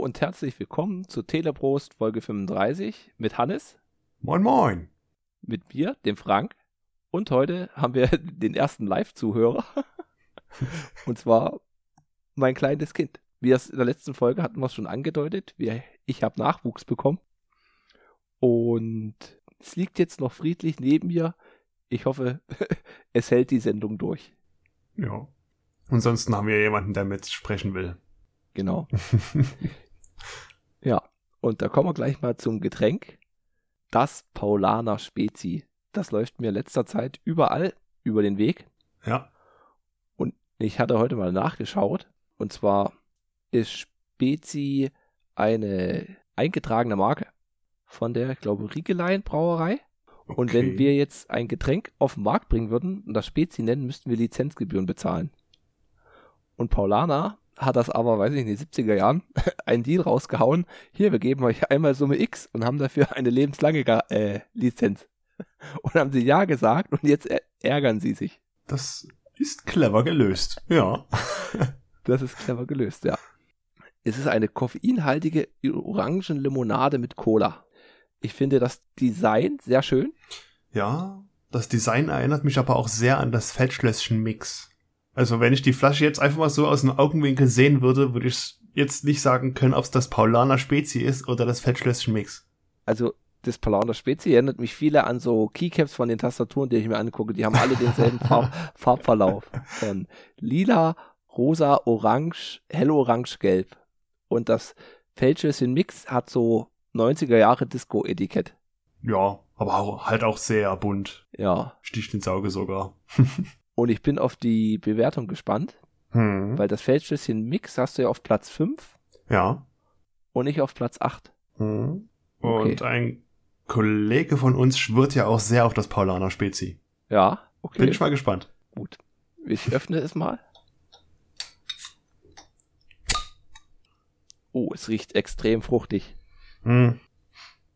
Und herzlich willkommen zu Teleprost Folge 35 mit Hannes. Moin, moin. Mit mir, dem Frank. Und heute haben wir den ersten Live-Zuhörer. und zwar mein kleines Kind. Wie das in der letzten Folge hatten wir es schon angedeutet. Wir, ich habe Nachwuchs bekommen. Und es liegt jetzt noch friedlich neben mir. Ich hoffe, es hält die Sendung durch. Ja. Ansonsten haben wir jemanden, der mit sprechen will. Genau. Ja, und da kommen wir gleich mal zum Getränk. Das Paulaner Spezi. Das läuft mir letzter Zeit überall über den Weg. Ja. Und ich hatte heute mal nachgeschaut. Und zwar ist Spezi eine eingetragene Marke von der, ich glaube, Riegelein Brauerei. Okay. Und wenn wir jetzt ein Getränk auf den Markt bringen würden und das Spezi nennen, müssten wir Lizenzgebühren bezahlen. Und Paulana hat das aber, weiß ich nicht, in den 70er Jahren einen Deal rausgehauen. Hier, wir geben euch einmal Summe X und haben dafür eine lebenslange äh, Lizenz. Und haben sie ja gesagt und jetzt ärgern sie sich. Das ist clever gelöst, ja. das ist clever gelöst, ja. Es ist eine koffeinhaltige Orangenlimonade mit Cola. Ich finde das Design sehr schön. Ja, das Design erinnert mich aber auch sehr an das Feldschlösschen Mix. Also wenn ich die Flasche jetzt einfach mal so aus dem Augenwinkel sehen würde, würde ich jetzt nicht sagen können, ob es das Paulaner Spezi ist oder das Fettschlösschen Mix. Also das Paulaner Spezi erinnert mich viele an so Keycaps von den Tastaturen, die ich mir angucke. Die haben alle denselben Farb Farbverlauf. Von lila, rosa, orange, hellorange, gelb. Und das Feldschlösschen Mix hat so 90er Jahre Disco-Etikett. Ja, aber auch, halt auch sehr bunt. Ja. Sticht ins Auge sogar. Und ich bin auf die Bewertung gespannt, hm. weil das Feldschlösschen Mix hast du ja auf Platz 5. Ja. Und ich auf Platz 8. Hm. Okay. Und ein Kollege von uns schwört ja auch sehr auf das Paulaner Spezi. Ja, okay. Bin ich mal gespannt. Gut. Ich öffne es mal. Oh, es riecht extrem fruchtig. Hm.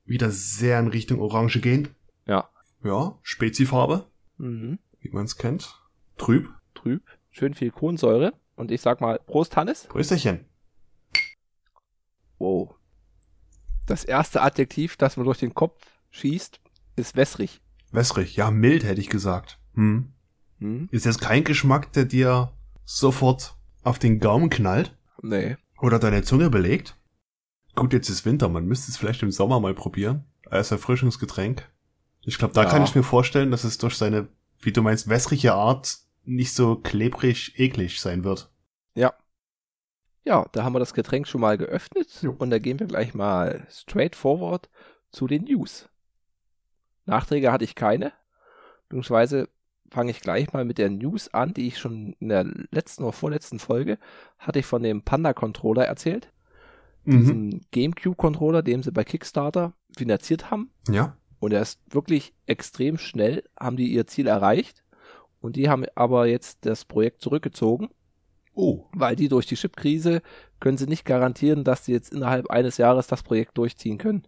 Wieder sehr in Richtung Orange gehend. Ja. Ja, Spezifarbe. Mhm. Wie man es kennt. Trüb. Trüb. Schön viel Kohlensäure. Und ich sag mal, Prost, Hannes. Prösterchen. Wow. Das erste Adjektiv, das man durch den Kopf schießt, ist wässrig. Wässrig, ja, mild hätte ich gesagt. Hm. Hm? Ist jetzt kein Geschmack, der dir sofort auf den Gaumen knallt? Nee. Oder deine Zunge belegt? Gut, jetzt ist Winter, man müsste es vielleicht im Sommer mal probieren. Als Erfrischungsgetränk. Ich glaube, da ja. kann ich mir vorstellen, dass es durch seine, wie du meinst, wässrige Art nicht so klebrig eklig sein wird. Ja. Ja, da haben wir das Getränk schon mal geöffnet jo. und da gehen wir gleich mal straight forward zu den News. Nachträge hatte ich keine, beziehungsweise fange ich gleich mal mit der News an, die ich schon in der letzten oder vorletzten Folge hatte ich von dem Panda-Controller erzählt. Mhm. Diesen GameCube-Controller, den sie bei Kickstarter finanziert haben. Ja. Und er ist wirklich extrem schnell, haben die ihr Ziel erreicht. Und die haben aber jetzt das Projekt zurückgezogen. Oh. Weil die durch die Chipkrise können sie nicht garantieren, dass sie jetzt innerhalb eines Jahres das Projekt durchziehen können.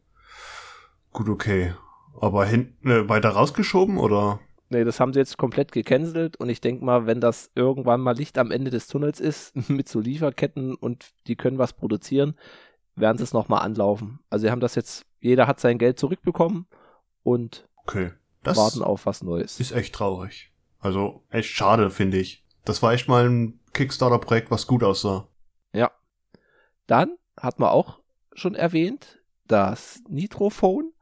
Gut, okay. Aber hinten äh, weiter rausgeschoben oder? Nee, das haben sie jetzt komplett gecancelt und ich denke mal, wenn das irgendwann mal Licht am Ende des Tunnels ist, mit so Lieferketten und die können was produzieren, werden sie es nochmal anlaufen. Also sie haben das jetzt, jeder hat sein Geld zurückbekommen und okay. das warten auf was Neues. Ist echt traurig. Also echt schade, finde ich. Das war echt mal ein Kickstarter-Projekt, was gut aussah. Ja. Dann hat man auch schon erwähnt, das Nitrophone,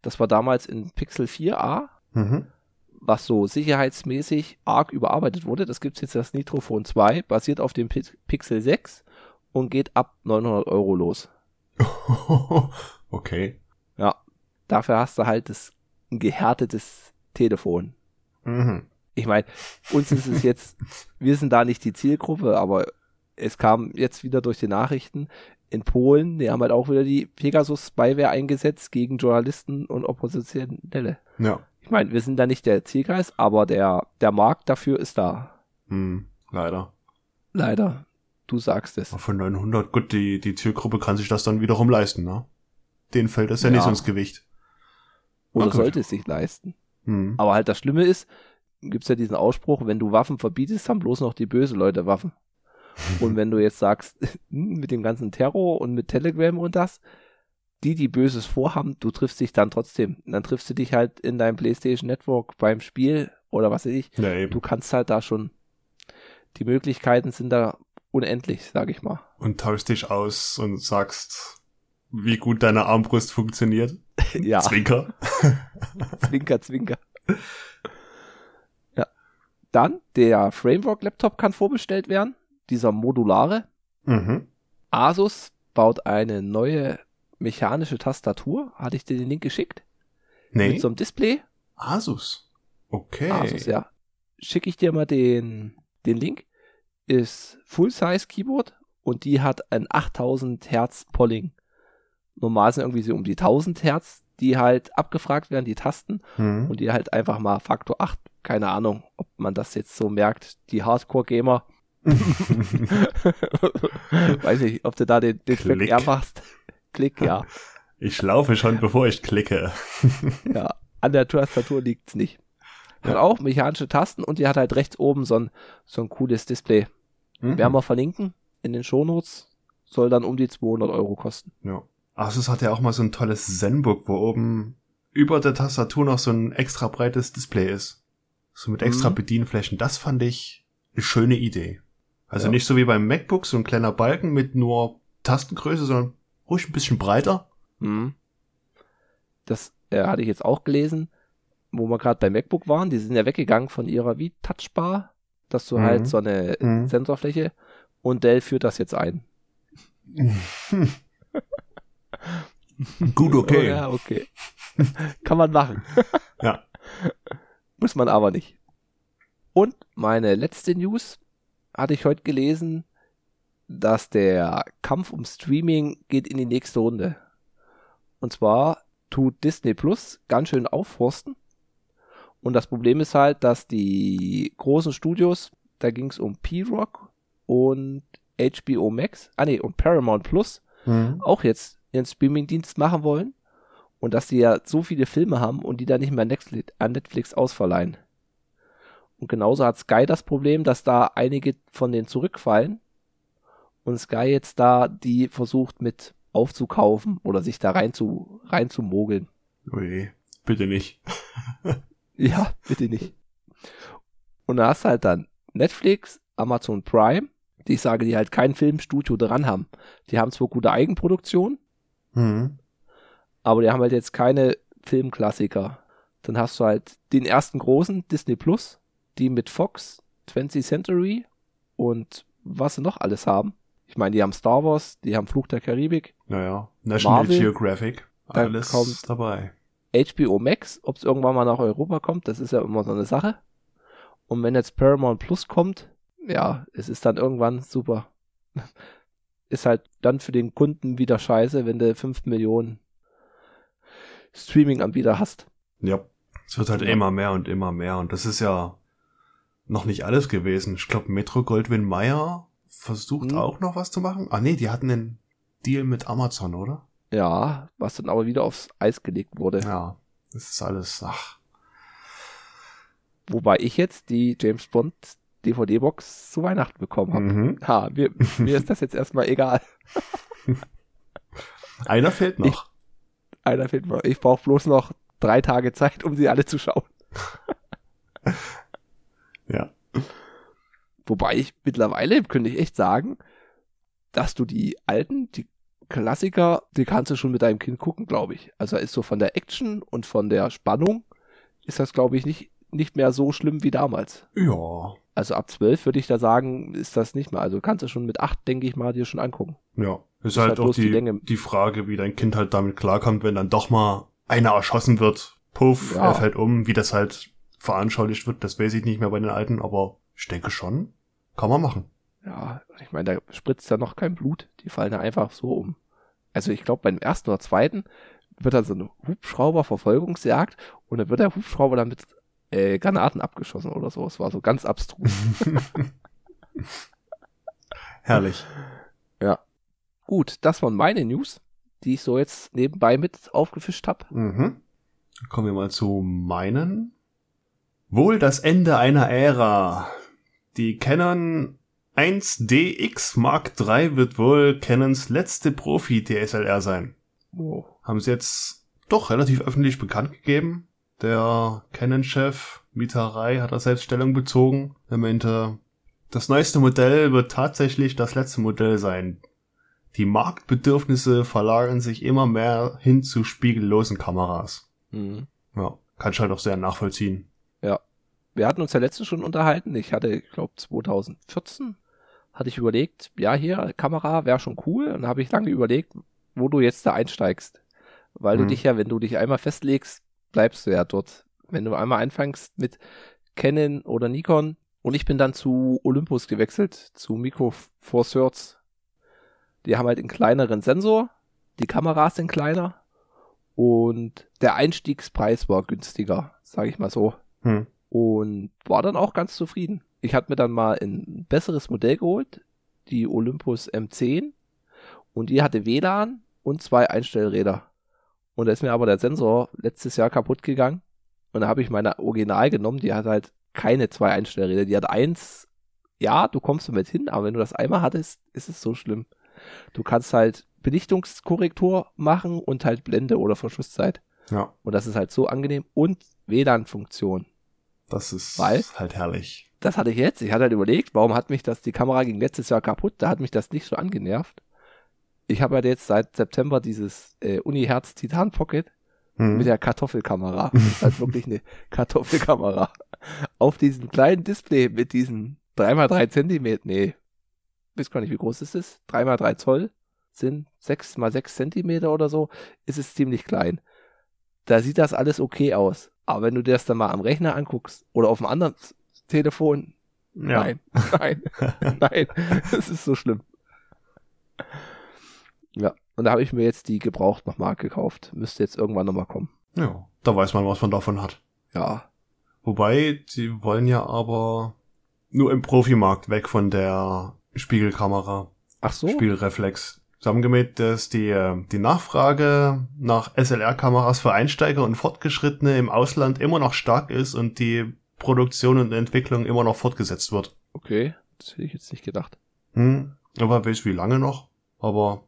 das war damals in Pixel 4a, mhm. was so sicherheitsmäßig arg überarbeitet wurde. Das gibt es jetzt das Nitrophone 2, basiert auf dem Pixel 6 und geht ab 900 Euro los. okay. Ja. Dafür hast du halt das ein gehärtetes Telefon. Mhm ich meine, uns ist es jetzt, wir sind da nicht die Zielgruppe, aber es kam jetzt wieder durch die Nachrichten in Polen, die haben halt auch wieder die Pegasus-Spyware eingesetzt gegen Journalisten und Oppositionelle. Ja. Ich meine, wir sind da nicht der Zielkreis, aber der, der Markt dafür ist da. Hm, leider. Leider. Du sagst es. Von 900, gut, die, die Zielgruppe kann sich das dann wiederum leisten, ne? Den fällt das ja, ja. nicht ins Gewicht. Oder sollte es sich leisten. Hm. Aber halt das Schlimme ist, gibt es ja diesen Ausspruch, wenn du Waffen verbietest, haben bloß noch die böse Leute Waffen. Und wenn du jetzt sagst, mit dem ganzen Terror und mit Telegram und das, die, die Böses vorhaben, du triffst dich dann trotzdem. Dann triffst du dich halt in deinem PlayStation Network beim Spiel oder was weiß ich. Ja. Du kannst halt da schon, die Möglichkeiten sind da unendlich, sag ich mal. Und tauschst dich aus und sagst, wie gut deine Armbrust funktioniert. ja, Zwinker. zwinker, zwinker. Ja. Dann, der Framework-Laptop kann vorbestellt werden, dieser modulare. Mhm. Asus baut eine neue mechanische Tastatur. Hatte ich dir den Link geschickt? Nee. Mit so einem Display. Asus. Okay. Asus, ja. Schicke ich dir mal den, den Link. Ist Full-Size Keyboard und die hat ein 8000 Hertz Polling. Normal sind irgendwie so um die 1000 Hertz, die halt abgefragt werden, die Tasten, Mhm. und die halt einfach mal Faktor 8. Keine Ahnung, ob man das jetzt so merkt. Die Hardcore-Gamer. Weiß nicht, ob du da den, den Klick. eher machst. Klick, ja. ich laufe schon, bevor ich klicke. Ja, an der Tastatur liegt's nicht. Hat Ja. auch mechanische Tasten und die hat halt rechts oben so ein, so ein cooles Display. Mhm. Werden wir verlinken in den Shownotes. Soll dann um die 200 Euro kosten. Ja. Asus hat ja auch mal so ein tolles Zenbook, wo oben über der Tastatur noch so ein extra breites Display ist. So mit extra Mhm. Bedienflächen. Das fand ich eine schöne Idee. Also Ja. nicht so wie beim MacBook, so ein kleiner Balken mit nur Tastengröße, sondern ruhig ein bisschen breiter. Mhm. Das äh, hatte ich jetzt auch gelesen, wo wir gerade bei MacBook waren. Die sind ja weggegangen von ihrer wie Touchbar, dass du Mhm. halt so eine Mhm. Sensorfläche und Dell führt das jetzt ein. Gut, okay. Oh, ja, okay. Kann man machen. Ja. Muss man aber nicht. Und meine letzte News hatte ich heute gelesen, dass der Kampf um Streaming geht in die nächste Runde. Und zwar tut Disney Plus ganz schön aufforsten. Und das Problem ist halt, dass die großen Studios, da ging es um P-Rock und HBO Max, ah nee, und Paramount Plus, Mhm. auch jetzt ihren Streaming-Dienst machen wollen und dass sie ja so viele Filme haben und die dann nicht mehr an Netflix, an Netflix ausverleihen. Und genauso hat Sky das Problem, dass da einige von denen zurückfallen und Sky jetzt da die versucht mit aufzukaufen oder sich da rein zu, rein zu mogeln. Ui, bitte nicht. Ja, bitte nicht. Und da hast du halt dann Netflix, Amazon Prime, die ich sage, die halt kein Filmstudio dran haben. Die haben zwar gute Eigenproduktion, Mhm. aber die haben halt jetzt keine Filmklassiker. Dann hast du halt den ersten großen, Disney Plus, die mit Fox, 20th Century und was sie noch alles haben. Ich meine, die haben Star Wars, die haben Fluch der Karibik, Naja, National Marvel, Geographic, alles kommt- dabei. HBO Max, ob es irgendwann mal nach Europa kommt, das ist ja immer so eine Sache. Und wenn jetzt Paramount Plus kommt, ja, es ist dann irgendwann super. Ist halt dann für den Kunden wieder scheiße, wenn du 5 Millionen Streaming-Anbieter hast. Ja. Es wird halt Ja. immer mehr und immer mehr. Und das ist ja noch nicht alles gewesen. Ich glaube, Metro Goldwyn Mayer versucht Hm. auch noch was zu machen. Ah nee, die hatten einen Deal mit Amazon, oder? Ja, was dann aber wieder aufs Eis gelegt wurde. Ja. Das ist alles, ach. Wobei ich jetzt die James Bond DVD-Box zu Weihnachten bekommen habe. Mhm. Ha, mir, mir ist das jetzt erstmal egal. Einer fehlt noch. Einer fehlt mir. Ich brauche bloß noch drei Tage Zeit, um sie alle zu schauen. ja. Wobei ich mittlerweile, könnte ich echt sagen, dass du die alten, die Klassiker, die kannst du schon mit deinem Kind gucken, glaube ich. Also ist so von der Action und von der Spannung ist das, glaube ich, nicht, nicht mehr so schlimm wie damals. Ja. Also ab zwölf würde ich da sagen, ist das nicht mehr. Also kannst du schon mit acht, denke ich mal, dir schon angucken. Ja. Ist, Ist halt, halt auch die die, die Frage, wie dein Kind halt damit klarkommt, wenn dann doch mal einer erschossen wird. Puff, Ja. er fällt um. Wie das halt veranschaulicht wird, das weiß ich nicht mehr bei den Alten, aber ich denke schon, kann man machen. Ja, ich meine, da spritzt ja noch kein Blut. Die fallen ja einfach so um. Also ich glaube, beim ersten oder zweiten wird dann so eine Hubschrauber-Verfolgungsjagd und dann wird der Hubschrauber dann mit äh, Granaten abgeschossen oder so. Es war so ganz abstrus. Herrlich. Gut, das waren meine News, die ich so jetzt nebenbei mit aufgefischt habe. Mhm. Kommen wir mal zu meinen. Wohl das Ende einer Ära. Die Canon 1DX Mark III wird wohl Canons letzte Profi-DSLR sein. Oh. Haben sie jetzt doch relativ öffentlich bekannt gegeben. Der Canon-Chef Mitarai hat da selbst Stellung bezogen. Er meinte, das neueste Modell wird tatsächlich das letzte Modell sein. Die Marktbedürfnisse verlagern sich immer mehr hin zu spiegellosen Kameras. Mhm. Ja, kann ich halt auch sehr nachvollziehen. Ja. Wir hatten uns ja letztens schon unterhalten. Ich hatte, ich glaube, 2014 hatte ich überlegt, ja, hier, Kamera wäre schon cool. Und habe ich lange überlegt, wo du jetzt da einsteigst. Weil Mhm. du dich ja, wenn du dich einmal festlegst, bleibst du ja dort. Wenn du einmal anfängst mit Canon oder Nikon und ich bin dann zu Olympus gewechselt, zu Micro Four Thirds. Die haben halt einen kleineren Sensor, die Kameras sind kleiner und der Einstiegspreis war günstiger, sage ich mal so. Hm. Und war dann auch ganz zufrieden. Ich hatte mir dann mal ein besseres Modell geholt, die Olympus M10 und die hatte WLAN und zwei Einstellräder. Und da ist mir aber der Sensor letztes Jahr kaputt gegangen. Und da habe ich meine Original genommen, die hat halt keine zwei Einstellräder. Die hat eins, ja, du kommst damit hin, aber wenn du das einmal hattest, ist es so schlimm. Du kannst halt Belichtungskorrektur machen und halt Blende oder Verschlusszeit. Ja, Und das ist halt so angenehm. Und WLAN-Funktion. das ist Weil? halt herrlich. Das hatte ich jetzt. Ich hatte halt überlegt, warum hat mich das, die Kamera ging letztes Jahr kaputt, da hat mich das nicht so angenervt. Ich habe halt jetzt seit September dieses äh, Uni-Herz Titan Pocket Hm. mit der Kartoffelkamera. Das ist halt wirklich eine Kartoffelkamera. Auf diesem kleinen Display mit diesen 3x3 Zentimeter, nee, weiß gar nicht, wie groß ist es? 3x3 Zoll sind 6x6 Zentimeter oder so, ist es ziemlich klein. Da sieht das alles okay aus. Aber wenn du dir das dann mal am Rechner anguckst oder auf einem anderen Telefon, Ja. nein, nein, nein, es ist so schlimm. Ja, und da habe ich mir jetzt die gebraucht nochmal gekauft. Müsste jetzt irgendwann nochmal kommen. ja, da weiß man, was man davon hat. Ja, Wobei, die wollen ja aber nur im Profimarkt weg von der Spiegelkamera, ach so. Spiegelreflex. Zusammengemäht, dass die, äh, die Nachfrage nach SLR-Kameras für Einsteiger und Fortgeschrittene im Ausland immer noch stark ist und die Produktion und Entwicklung immer noch fortgesetzt wird. Okay, das hätte ich jetzt nicht gedacht. Hm, aber weiß wie lange noch, aber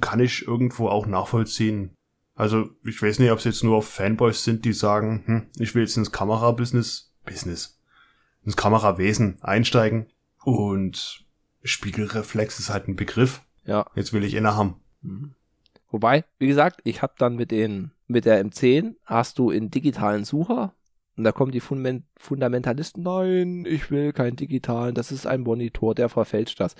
kann ich irgendwo auch nachvollziehen. Also, ich weiß nicht, ob es jetzt nur Fanboys sind, die sagen, hm, ich will jetzt ins Kamerabusiness, Business, ins Kamerawesen einsteigen und Spiegelreflex ist halt ein Begriff. Ja. Jetzt will ich inne haben. Mhm. Wobei, wie gesagt, ich habe dann mit den mit der M10 hast du in digitalen Sucher und da kommen die Fundament Fundamentalisten, nein, ich will keinen digitalen, das ist ein Monitor, der verfälscht das.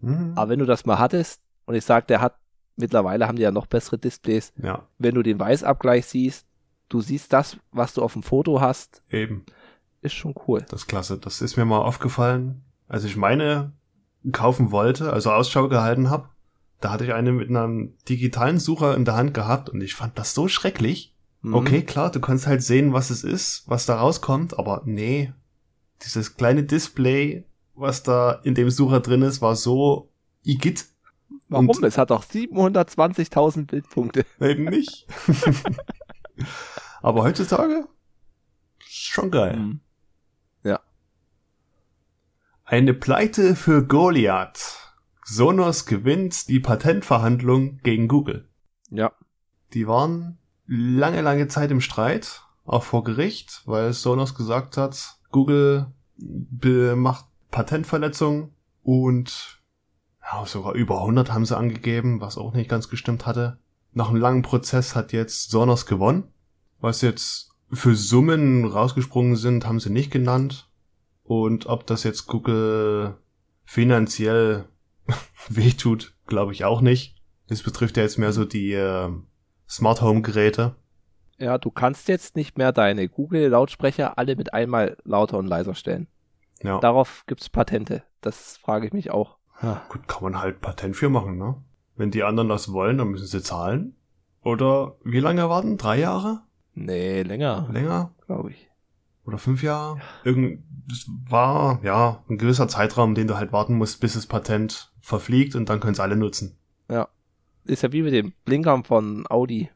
Hm, Aber wenn du das mal hattest und ich sag, der hat mittlerweile haben die ja noch bessere Displays, ja, wenn du den Weißabgleich siehst, du siehst das, was du auf dem Foto hast, eben. ist schon cool. Das ist klasse. Das ist mir mal aufgefallen, als ich meine kaufen wollte, also Ausschau gehalten habe. Da hatte ich eine mit einem digitalen Sucher in der Hand gehabt und ich fand das so schrecklich. Mhm. Okay, klar, du kannst halt sehen, was es ist, was da rauskommt, aber nee, dieses kleine Display, was da in dem Sucher drin ist, war so igitt. Warum? und- es hat doch 720.000 Bildpunkte. Eben nicht. aber heutzutage schon geil. Mhm. Eine Pleite für Goliath. Sonos gewinnt die Patentverhandlung gegen Google. Ja. Die waren lange, lange Zeit im Streit, auch vor Gericht, weil Sonos gesagt hat, Google macht Patentverletzungen und ja, sogar über 100 haben sie angegeben, was auch nicht ganz gestimmt hatte. Nach einem langen Prozess hat jetzt Sonos gewonnen. Was jetzt für Summen rausgesprungen sind, haben sie nicht genannt. Und ob das jetzt Google finanziell wehtut, glaube ich auch nicht. Das betrifft ja jetzt mehr so die äh, Smart Home Geräte. Ja, du kannst jetzt nicht mehr deine Google-Lautsprecher alle mit einmal lauter und leiser stellen. Ja, Darauf gibt's Patente. Das frage ich mich auch. Ja. gut, kann man halt Patent für machen, ne? Wenn die anderen das wollen, dann müssen sie zahlen. Oder wie lange warten? Drei Jahre? Nee, länger, Länger? glaube ich. Oder fünf Jahre? Irgend, es war, ja, ein gewisser Zeitraum, den du halt warten musst, bis das Patent verfliegt und dann können es alle nutzen. Ist ja wie mit den Blinkern von Audi.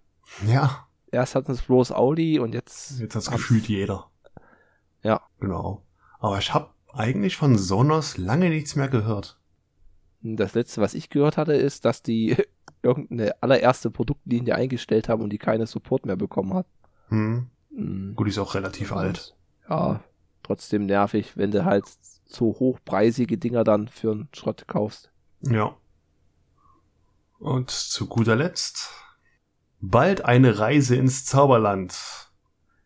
Ja, Erst hatten es bloß Audi und jetzt. jetzt hat's haben's- gefühlt jeder. Ja. Genau. Aber ich habe eigentlich von Sonos lange nichts mehr gehört. Das letzte, was ich gehört hatte, ist, dass die irgendeine allererste Produktlinie eingestellt haben und die keine Support mehr bekommen hat. Hm. Mhm. Gut, ist auch relativ alt. Ja, trotzdem nervig, wenn du halt so hochpreisige Dinger dann für einen Schrott kaufst. Ja. Und zu guter Letzt bald eine Reise ins Zauberland.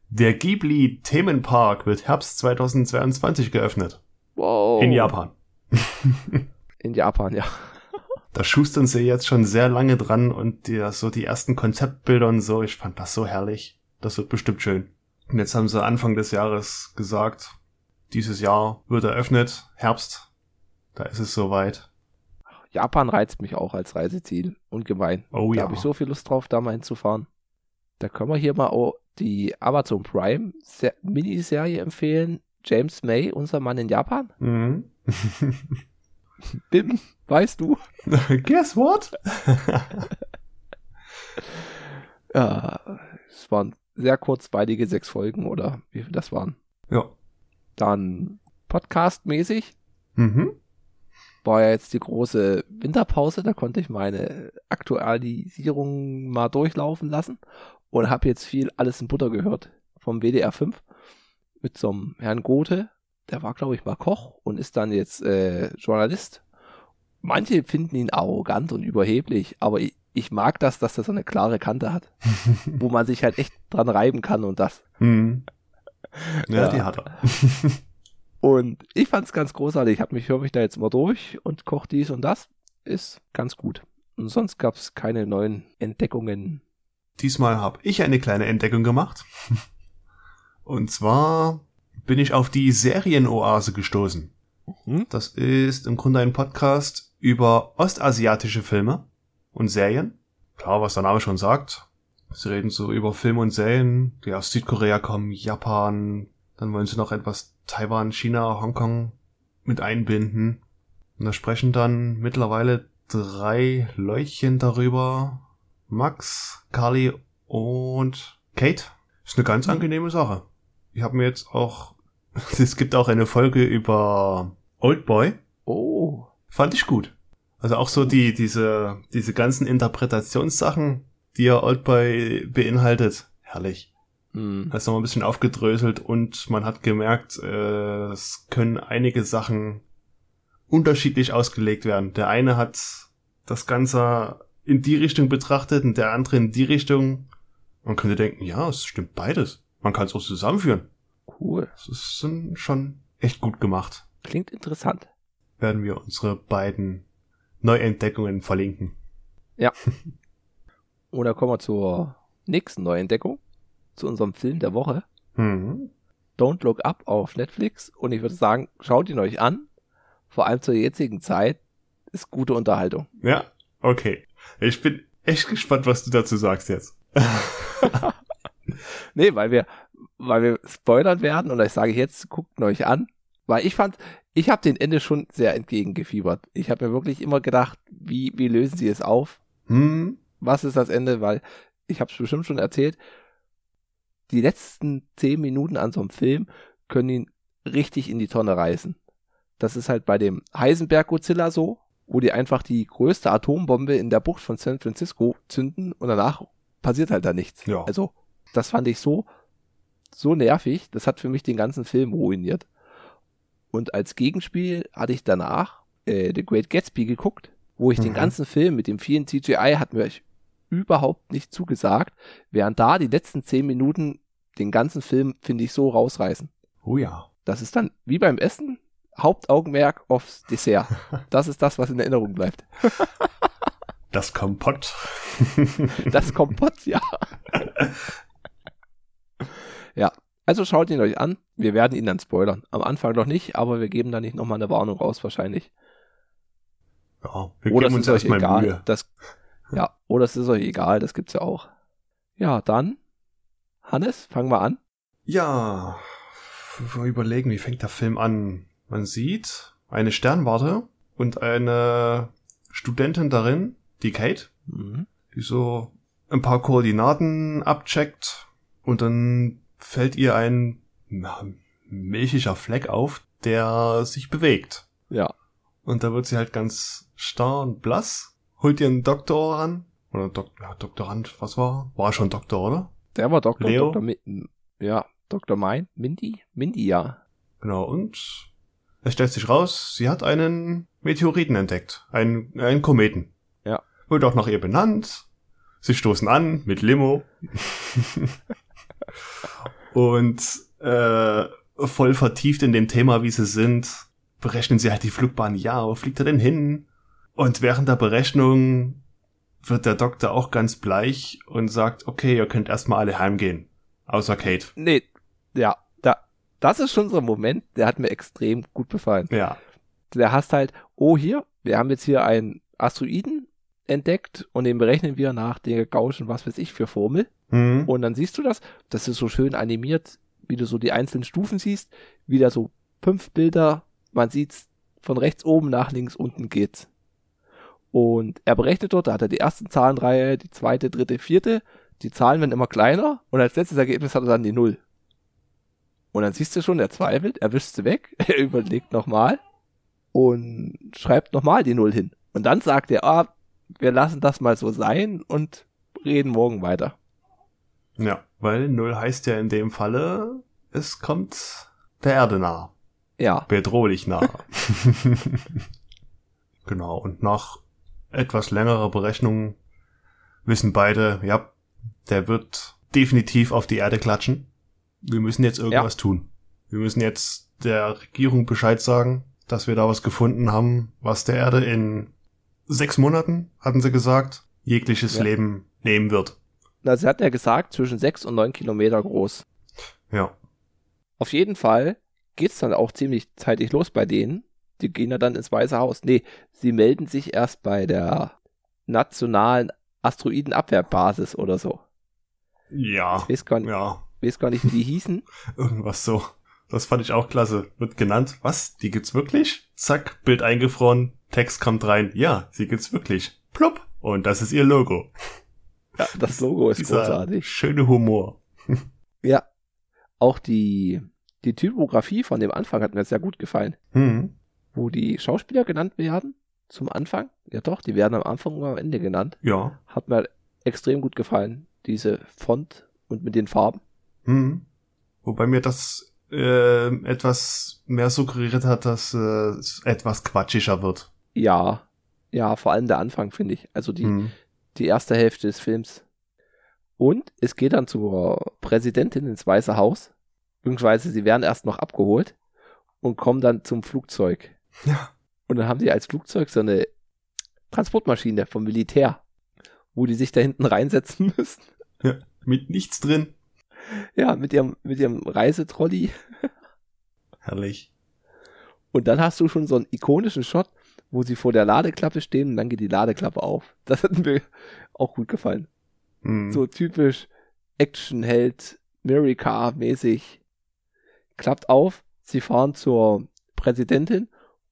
Der Ghibli Themenpark wird Herbst 2022 geöffnet. Wow. In Japan. In Japan, ja. Da schustern sie jetzt schon sehr lange dran und die, so die ersten Konzeptbilder und so, ich fand das so herrlich. Das wird bestimmt schön. Und jetzt haben sie Anfang des Jahres gesagt, dieses Jahr wird eröffnet, Herbst. Da ist es soweit. Japan reizt mich auch als Reiseziel. Ungemein. Oh da ja. habe ich so viel Lust drauf, da mal hinzufahren. Da können wir hier mal auch die Amazon Prime Miniserie empfehlen. James May, unser Mann in Japan. Mhm. Bim, weißt du? Guess what? ja, es waren sehr kurzweilige sechs Folgen oder wie viel das waren. Ja. Dann Podcast-mäßig. Mhm. War ja jetzt die große Winterpause, da konnte ich meine Aktualisierung mal durchlaufen lassen und habe jetzt viel alles in Butter gehört vom WDR 5 mit so einem Herrn Gothe, der war glaube ich mal Koch und ist dann jetzt äh, Journalist. Manche finden ihn arrogant und überheblich, aber ich, ich mag das, dass er so eine klare Kante hat, wo man sich halt echt dran reiben kann und das. Mhm. Ja, Ja. die hat er. Und ich fand's ganz großartig. Ich habe mich, höre mich da jetzt mal durch und koche dies und das. Ist ganz gut. Und sonst gab's keine neuen Entdeckungen. Diesmal habe ich eine kleine Entdeckung gemacht. Und zwar bin ich auf die Serienoase gestoßen. Hm? Das ist im Grunde ein Podcast über ostasiatische Filme und Serien. Klar, was der Name schon sagt. Sie reden so über Filme und Serien, die aus Südkorea kommen, Japan, dann wollen sie noch etwas Taiwan, China, Hongkong mit einbinden. Und da sprechen dann mittlerweile drei Leutchen darüber. Max, Carly und Kate. Ist eine ganz angenehme Sache. Ich habe mir jetzt auch, es gibt auch eine Folge über Oldboy. Oh. Fand ich gut. Also auch so die, diese, diese ganzen Interpretationssachen, die ja Oldboy beinhaltet. Herrlich. Hm. Das ist nochmal ein bisschen aufgedröselt und man hat gemerkt, äh, es können einige Sachen unterschiedlich ausgelegt werden. Der eine hat das Ganze in die Richtung betrachtet und der andere in die Richtung. Man könnte denken, ja, es stimmt beides. Man kann es auch zusammenführen. Cool. Das ist schon echt gut gemacht. Klingt interessant. Werden wir unsere beiden Neuentdeckungen verlinken. Oder kommen wir zur nächsten Neuentdeckung. Zu unserem Film der Woche. Mhm. Don't Look Up auf Netflix. Und ich würde sagen, schaut ihn euch an. Vor allem zur jetzigen Zeit ist gute Unterhaltung. Ja, okay. Ich bin echt gespannt, was du dazu sagst jetzt. Nee, weil wir, weil wir spoilern werden und ich sage jetzt, guckt euch an. Weil ich fand, ich habe den Ende schon sehr entgegengefiebert. Ich habe mir wirklich immer gedacht, wie, wie lösen sie es auf? Hm, Was ist das Ende? Weil ich habe es bestimmt schon erzählt, die letzten zehn Minuten an so einem Film können ihn richtig in die Tonne reißen. Das ist halt bei dem Heisenberg Godzilla so, wo die einfach die größte Atombombe in der Bucht von San Francisco zünden und danach passiert halt da nichts. Ja. Also, das fand ich so, so nervig. Das hat für mich den ganzen Film ruiniert. Und als Gegenspiel hatte ich danach äh, The Great Gatsby geguckt, wo ich den Mhm. ganzen Film mit dem vielen CGI hat mir überhaupt nicht zugesagt, während da die letzten zehn Minuten den ganzen Film, finde ich, so rausreißen. oh ja. Das ist dann wie beim Essen, Hauptaugenmerk aufs Dessert. Das ist das, was in Erinnerung bleibt. Das Kompott. Das Kompott, ja. ja, also schaut ihn euch an. Wir werden ihn dann spoilern. Am Anfang noch nicht, aber wir geben da nicht nochmal eine Warnung raus wahrscheinlich. ja, wir Oder geben es uns ist euch erstmal egal. Mühe. Das, ja, oder es ist euch egal, das gibt's ja auch. Ja, dann, Hannes, fangen wir an. Ja, wir überlegen, wie fängt der Film an? Man sieht eine Sternwarte und eine Studentin darin, die Kate, Mhm. die so ein paar Koordinaten abcheckt und dann fällt ihr ein na, milchiger Fleck auf, der sich bewegt. Ja. Und da wird sie halt ganz starr und blass, holt ihren Doktor ran. Oder Dok ja, Doktorand, was war? War schon Doktor, oder? Der war Doktor. Leo? Mi ja, Dr. Mein? Mindy? Mindy, ja. Genau, und es stellt sich raus, sie hat einen Meteoriten entdeckt. Einen, einen Kometen. Ja. Wird auch nach ihr benannt. Sie stoßen an mit Limo. und äh, voll vertieft in dem Thema, wie sie sind, berechnen sie halt die Flugbahn. Ja, wo fliegt er denn hin? Und während der Berechnung wird der Doktor auch ganz bleich und sagt, okay, ihr könnt erstmal alle heimgehen. Außer Kate. Nee, ja, da, das ist schon so ein Moment, der hat mir extrem gut gefallen. Ja. Der hast halt, oh hier, wir haben jetzt hier einen Asteroiden entdeckt und den berechnen wir nach der Gaußschen, was weiß ich, für Formel. Hm. Und dann siehst du das, das ist so schön animiert, wie du so die einzelnen Stufen siehst, wieder so fünf Bilder, man sieht's von rechts oben nach links unten geht's. Und er berechnet dort, da hat er die erste Zahlenreihe, die zweite, dritte, vierte, die Zahlen werden immer kleiner und als letztes Ergebnis hat er dann die Null. Und dann siehst du schon, er zweifelt, er wischt sie weg, er überlegt nochmal und schreibt nochmal die Null hin. Und dann sagt er, ah, wir lassen das mal so sein und reden morgen weiter. Ja, weil Null heißt ja in dem Falle, es kommt der Erde nah. Ja, Bedrohlich nah. genau, und nach etwas längerer Berechnung wissen beide, ja, der wird definitiv auf die Erde klatschen. Wir müssen jetzt irgendwas tun. Wir müssen jetzt der Regierung Bescheid sagen, dass wir da was gefunden haben, was der Erde in sechs Monaten, hatten sie gesagt, jegliches Ja. Leben nehmen wird. Na, sie hatten ja gesagt, zwischen sechs und neun Kilometer groß. Ja. Auf jeden Fall geht's dann auch ziemlich zeitig los bei denen. Die gehen ja dann ins Weiße Haus. Nee, sie melden sich erst bei der nationalen Asteroidenabwehrbasis oder so. Ja. Ich weiß gar nicht, Ja. weiß gar nicht wie die hießen. Irgendwas so. Das fand ich auch klasse. Wird genannt. Was? Die gibt's wirklich? Zack, Bild eingefroren, Text kommt rein. Ja, sie gibt's wirklich. Plupp. Und das ist ihr Logo. Ja, das Logo ist Dieser großartig. schöne Humor. Ja. Auch die, die Typografie von dem Anfang hat mir sehr gut gefallen. Hm. Wo die Schauspieler genannt werden. Zum Anfang. Ja doch, die werden am Anfang und am Ende genannt. Ja. Hat mir extrem gut gefallen. Diese Font und mit den Farben. Hm. Wobei mir das äh, etwas mehr suggeriert hat, dass äh, es etwas quatschiger wird. Ja. Ja, vor allem der Anfang, finde ich. Also die, Hm. Die erste Hälfte des Films. Und es geht dann zur Präsidentin ins Weiße Haus. Beziehungsweise sie werden erst noch abgeholt und kommen dann zum Flugzeug. Ja. Und dann haben sie als Flugzeug so eine Transportmaschine vom Militär, wo die sich da hinten reinsetzen müssen. Mit nichts drin. Ja, mit ihrem, mit ihrem Reisetrolley. Herrlich. Und dann hast du schon so einen ikonischen Shot, wo sie vor der Ladeklappe stehen und dann geht die Ladeklappe auf. Das hat mir auch gut gefallen. Hm. So typisch Actionheld, America-mäßig. Klappt auf, sie fahren zur Präsidentin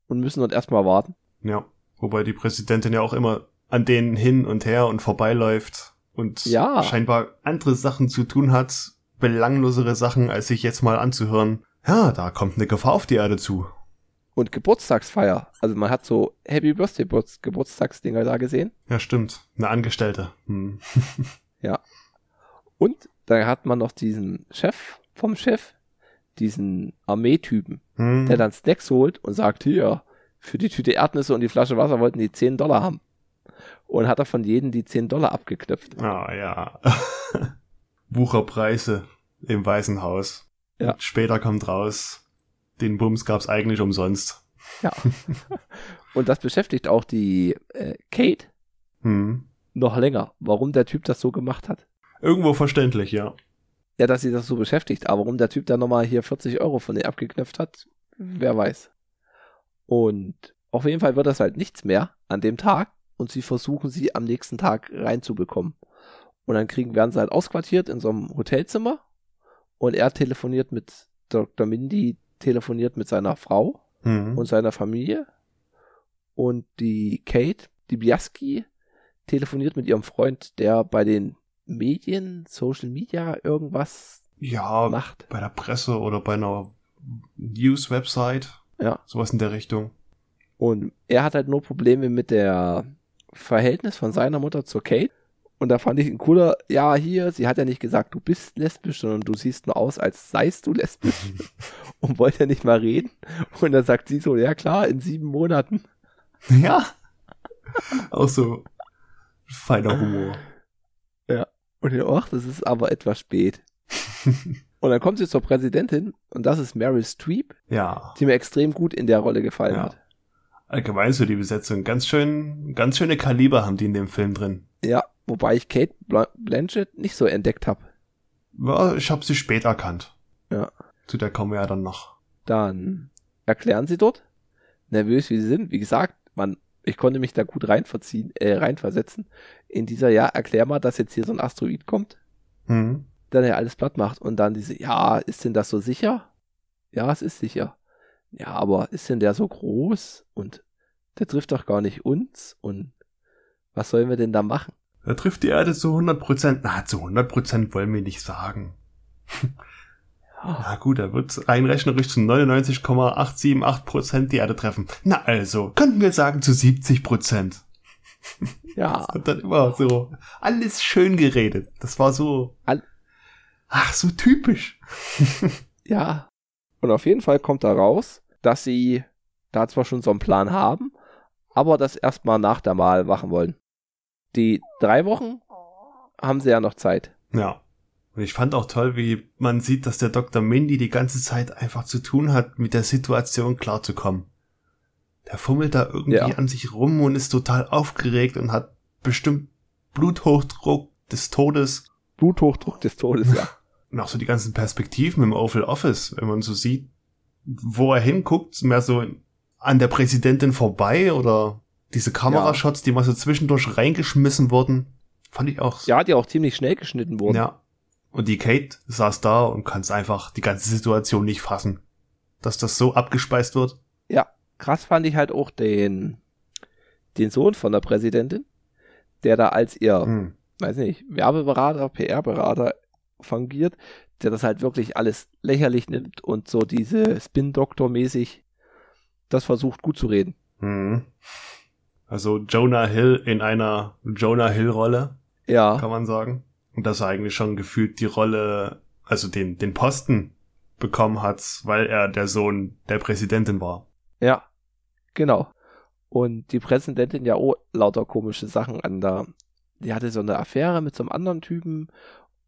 und müssen dort erstmal warten. Ja. Wobei die Präsidentin ja auch immer an denen hin und her und vorbeiläuft und Ja. scheinbar andere Sachen zu tun hat, belanglosere Sachen, als sich jetzt mal anzuhören. Ja, da kommt eine Gefahr auf die Erde zu. Und Geburtstagsfeier. Also man hat so Happy Birthday Geburts- Geburtstagsdinger da gesehen. Ja, stimmt. Eine Angestellte. Hm. Und da hat man noch diesen Chef vom Chef, diesen Armeetypen, Hm. der dann Snacks holt und sagt, hier, für die Tüte Erdnüsse und die Flasche Wasser wollten die 10 Dollar haben. Und hat er von jedem die 10 Dollar abgeknüpft. Ah, ja. Wucherpreise im Weißen Haus. Ja. Später kommt raus, den Bums gab's eigentlich umsonst. Ja. und das beschäftigt auch die äh, Kate Hm. noch länger, warum der Typ das so gemacht hat. Irgendwo verständlich, ja. Ja, dass sie das so beschäftigt, aber warum der Typ dann nochmal hier 40 Euro von ihr abgeknöpft hat, wer weiß. Und auf jeden Fall wird das halt nichts mehr an dem Tag und sie versuchen sie am nächsten Tag reinzubekommen. Und dann kriegen, werden sie halt ausquartiert in so einem Hotelzimmer und er telefoniert mit Dr. Mindy, telefoniert mit seiner Frau Hm. und seiner Familie und die Kate, die Biaski, telefoniert mit ihrem Freund, der bei den Medien, Social Media irgendwas ja, macht. bei der Presse oder bei einer News-Website. Ja. Sowas in der Richtung. Und er hat halt nur Probleme mit der Verhältnis von seiner Mutter zur Kate. Und da fand ich ein cooler, ja, hier, sie hat ja nicht gesagt, du bist lesbisch, sondern du siehst nur aus, als seist du lesbisch. und wollte nicht mal reden. Und dann sagt sie so, ja klar, in sieben Monaten. Ja. Auch so feiner Humor. Ja. Und ich, ach, das ist aber etwas spät. und dann kommt sie zur Präsidentin und das ist Meryl Streep, Ja. die mir extrem gut in der Rolle gefallen Ja. hat. Allgemein so die Besetzung. Ganz schön, ganz schöne Kaliber haben die in dem Film drin. Ja, wobei ich Kate Bla- Blanchett nicht so entdeckt habe. Ja, ich habe sie spät erkannt. Ja. Zu der kommen wir ja dann noch. Dann erklären sie dort, nervös wie sie sind. Wie gesagt, man, ich konnte mich da gut reinverziehen, äh, reinversetzen. In dieser, ja, erklär mal, dass jetzt hier so ein Asteroid kommt, Mhm. dann er alles platt macht. Und dann diese, ja, ist denn das so sicher? Ja, es ist sicher. Ja, aber ist denn der so groß? Und der trifft doch gar nicht uns. Und was sollen wir denn da machen? Er trifft die Erde zu 100 Prozent. Na, zu 100 Prozent wollen wir nicht sagen. Na gut, er wird rein rechnerisch zu 99,878 Prozent die Erde treffen. Na also, könnten wir sagen zu 70 Prozent. ja, Und dann immer so alles schön geredet. Das war so, All- ach, so typisch. Ja. Und auf jeden Fall kommt da raus, dass sie da zwar schon so einen Plan haben, aber das erstmal nach der Wahl machen wollen. Die drei Wochen haben sie ja noch Zeit. Ja. Und ich fand auch toll, wie man sieht, dass der Dr. Mindy die ganze Zeit einfach zu tun hat, mit der Situation klarzukommen. Der fummelt da irgendwie Ja. an sich rum und ist total aufgeregt und hat bestimmt Bluthochdruck des Todes. Bluthochdruck des Todes, ja. Und auch so die ganzen Perspektiven im Oval Office, wenn man so sieht, wo er hinguckt, mehr so an der Präsidentin vorbei oder diese Kamerashots, die mal so zwischendurch reingeschmissen wurden, fand ich auch Ja, ja auch ziemlich schnell geschnitten worden. ja. Und die Kate saß da und kann es einfach die ganze Situation nicht fassen. Dass das so abgespeist wird. Ja, krass fand ich halt auch den, den Sohn von der Präsidentin, der da als ihr, Hm. weiß nicht, Werbeberater, PR-Berater fungiert, der das halt wirklich alles lächerlich nimmt und so diese Spin-Doktor-mäßig das versucht gut zu reden. Hm. Also Jonah Hill in einer Jonah Hill-Rolle, Ja, kann man sagen. Und dass er eigentlich schon gefühlt die Rolle, also den, den Posten bekommen hat, weil er der Sohn der Präsidentin war. ja, genau. Und die Präsidentin ja auch lauter komische Sachen an da. Die hatte so eine Affäre mit so einem anderen Typen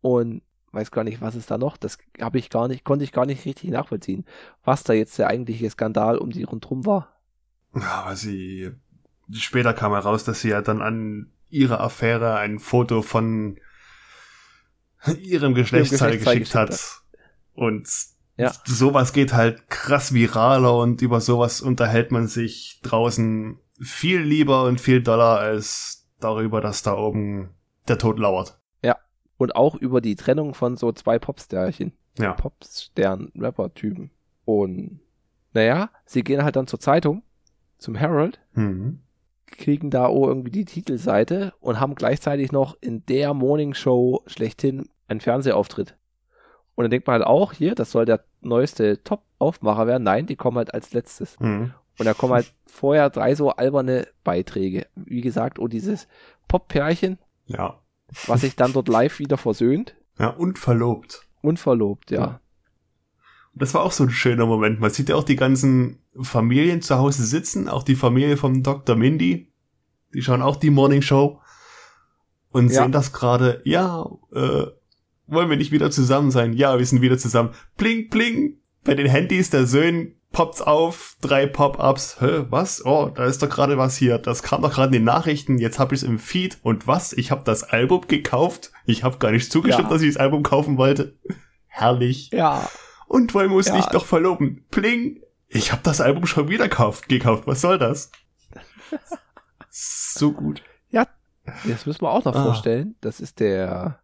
und weiß gar nicht, was ist da noch. Das habe ich gar nicht, konnte ich gar nicht richtig nachvollziehen, was da jetzt der eigentliche Skandal um die rundherum war. Ja, aber sie, später kam heraus, dass sie ja dann an ihrer Affäre ein Foto von ihrem Geschlechtsteil geschickt hat. Und Ja. sowas geht halt krass viraler und über sowas unterhält man sich draußen viel lieber und viel doller als darüber, dass da oben der Tod lauert. Und auch über die Trennung von so zwei Popsternchen. Ja. Popstern-Rapper-Typen. Und naja, sie gehen halt dann zur Zeitung, zum Herald, Mhm. kriegen da auch irgendwie die Titelseite und haben gleichzeitig noch in der Morning Show schlechthin einen Fernsehauftritt. Und dann denkt man halt auch, hier, das soll der neueste Top-Aufmacher werden. Nein, die kommen halt als letztes. Mhm. Und da kommen halt vorher drei so alberne Beiträge. Wie gesagt, oh, dieses Pop-Pärchen, Ja. was sich dann dort live wieder versöhnt. Ja, und verlobt. Unverlobt, ja. Ja. Das war auch so ein schöner Moment. Man sieht ja auch die ganzen Familien zu Hause sitzen, auch die Familie vom Dr. Mindy. Die schauen auch die Morning Show und Ja. sehen das gerade. Ja, äh, wollen wir nicht wieder zusammen sein? Ja, wir sind wieder zusammen. Pling, pling. Bei den Handys der Söhne poppt's auf. Drei Pop-ups. Hä, was? Oh, da ist doch gerade was hier. Das kam doch gerade in den Nachrichten. Jetzt hab ich's im Feed. Und was? Ich habe das Album gekauft. Ich habe gar nicht zugestimmt, Ja. dass ich das Album kaufen wollte. Herrlich. Ja, Und wollen wir uns Ja. nicht doch verloben? Pling! Ich habe das Album schon wieder gekauft. gekauft. Was soll das? so gut. das müssen wir auch noch Ah. vorstellen. Das ist der,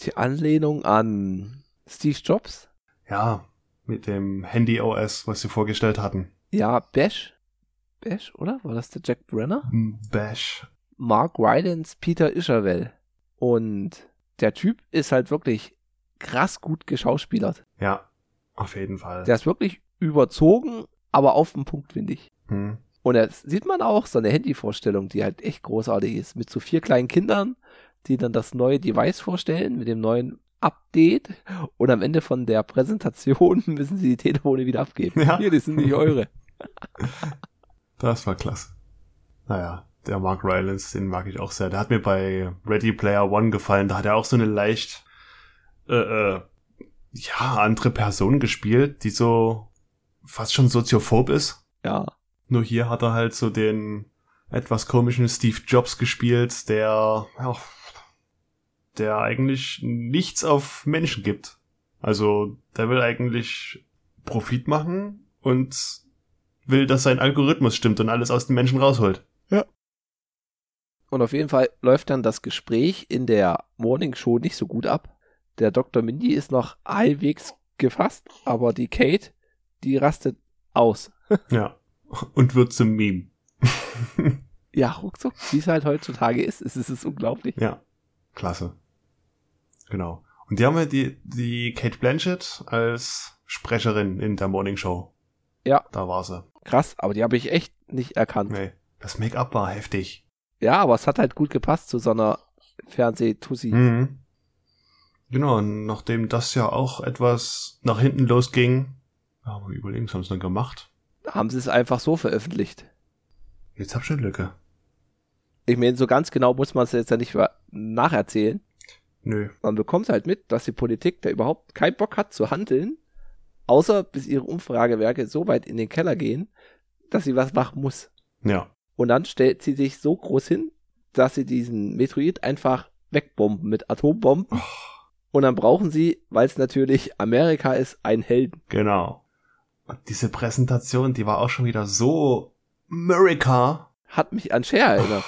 die Anlehnung an Steve Jobs. Ja, mit dem Handy OS, was sie vorgestellt hatten. Ja, Bash. Bash, oder? War das der Jack Brenner? Bash. Mark Rylance, Peter Isherwell. Und der Typ ist halt wirklich krass gut geschauspielert. Ja, auf jeden Fall. Der ist wirklich überzogen aber auf den Punkt, finde ich. Hm. Und da sieht man auch so eine Handyvorstellung, die halt echt großartig ist. Mit so vier kleinen Kindern, die dann das neue Device vorstellen mit dem neuen Update. Und am Ende von der Präsentation müssen sie die Telefone wieder abgeben. Ja. Hier, das sind nicht eure. Das war klasse. Naja, der Mark Rylance, den mag ich auch sehr. Der hat mir bei Ready Player One gefallen. Da hat er auch so eine leicht, äh, äh, ja, andere Person gespielt, die so fast schon soziophob ist. Ja. Nur hier hat er halt so den etwas komischen Steve Jobs gespielt, der, ja, der eigentlich nichts auf Menschen gibt. Also, der will eigentlich Profit machen und will, dass sein Algorithmus stimmt und alles aus den Menschen rausholt. Und auf jeden Fall läuft dann das Gespräch in der Morning Show nicht so gut ab. Der Dr. Mindy ist noch halbwegs gefasst, aber die Kate, die rastet aus. Ja. Und wird zum Meme. Ja, ruckzuck, wie es halt heutzutage ist, es ist es unglaublich. Ja. Klasse. Genau. Und die haben ja die, die Kate Blanchett als Sprecherin in der Morning Show. Ja. Da war sie. Krass, aber die habe ich echt nicht erkannt. Nee. Das Make-up war heftig. Ja, aber es hat halt gut gepasst zu so einer Fernsehtussi. Mhm. Genau, und nachdem das ja auch etwas nach hinten losging, ja, mal überlegen, was haben sie dann gemacht? Haben sie es einfach so veröffentlicht. Jetzt hab ich eine Lücke. Ich meine, so ganz genau muss man es jetzt ja nicht nacherzählen. Nö. Man bekommt halt mit, dass die Politik da überhaupt keinen Bock hat zu handeln, außer bis ihre Umfragewerke so weit in den Keller gehen, dass sie was machen muss. Ja. Und dann stellt sie sich so groß hin, dass sie diesen Meteorit einfach wegbomben mit Atombomben. Und dann brauchen sie, weil es natürlich Amerika ist, einen Helden. Genau. Und diese Präsentation, die war auch schon wieder so America. Hat mich an Cher erinnert.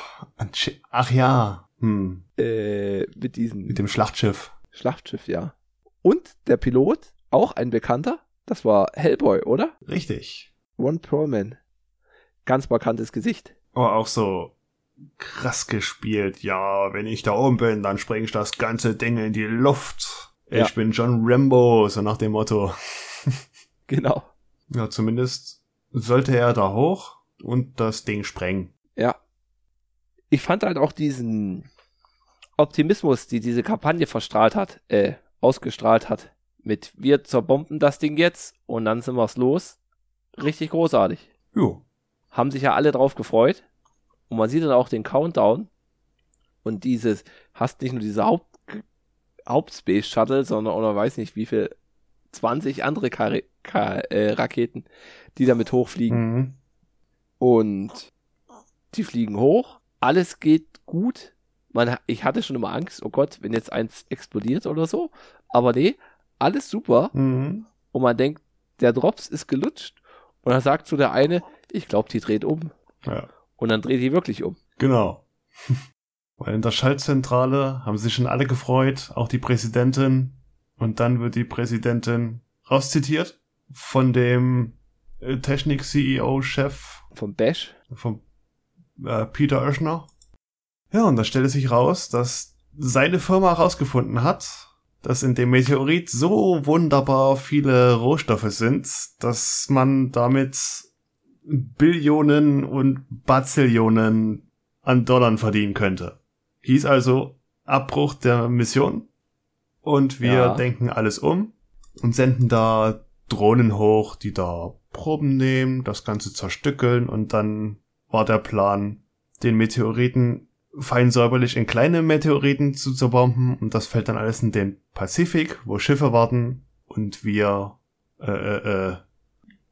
Ach ja. Hm. Äh, mit diesem Mit dem Schlachtschiff. Schlachtschiff, ja. Und der Pilot, auch ein Bekannter, das war Hellboy, oder? Richtig. Ron Perlman. Ganz markantes Gesicht. Aber auch so krass gespielt. Ja, wenn ich da oben bin, dann springe ich das ganze Ding in die Luft. Ich Ja. bin John Rambo, so nach dem Motto. Genau. Ja, zumindest sollte er da hoch und das Ding sprengen. Ja. Ich fand halt auch diesen Optimismus, die diese Kampagne verstrahlt hat, äh, ausgestrahlt hat. Mit wir zerbomben das Ding jetzt und dann sind wir's los. Richtig großartig. Jo. Haben sich ja alle drauf gefreut. Und man sieht dann auch den Countdown. Und dieses, hast nicht nur diese Haupt, Hauptspace Shuttle, sondern oder weiß nicht wie viel, 20 andere Kar Ka äh, Raketen, die damit hochfliegen. Mhm. Und die fliegen hoch. Alles geht gut. Man, ich hatte schon immer Angst, oh Gott, wenn jetzt eins explodiert oder so. Aber nee, alles super. Mhm. Und man denkt, der Drops ist gelutscht. Und dann sagt so der eine, ich glaube, die dreht um. Ja. Und dann dreht die wirklich um. Genau. Weil in der Schaltzentrale haben sich schon alle gefreut, auch die Präsidentin. Und dann wird die Präsidentin rauszitiert von dem äh, Technik-CEO-Chef Vom Bash. von äh, Peter Oeschner. Ja, und da stellte sich raus, dass seine Firma herausgefunden hat, dass in dem Meteorit so wunderbar viele Rohstoffe sind, dass man damit Billionen und Bazillionen an Dollar verdienen könnte. Hieß also Abbruch der Mission und wir Ja. denken alles um und senden da Drohnen hoch, die da Proben nehmen, das Ganze zerstückeln und dann war der Plan, den Meteoriten fein säuberlich in kleine Meteoriten zu zerbomben und das fällt dann alles in den Pazifik, wo Schiffe warten und wir äh, äh, äh,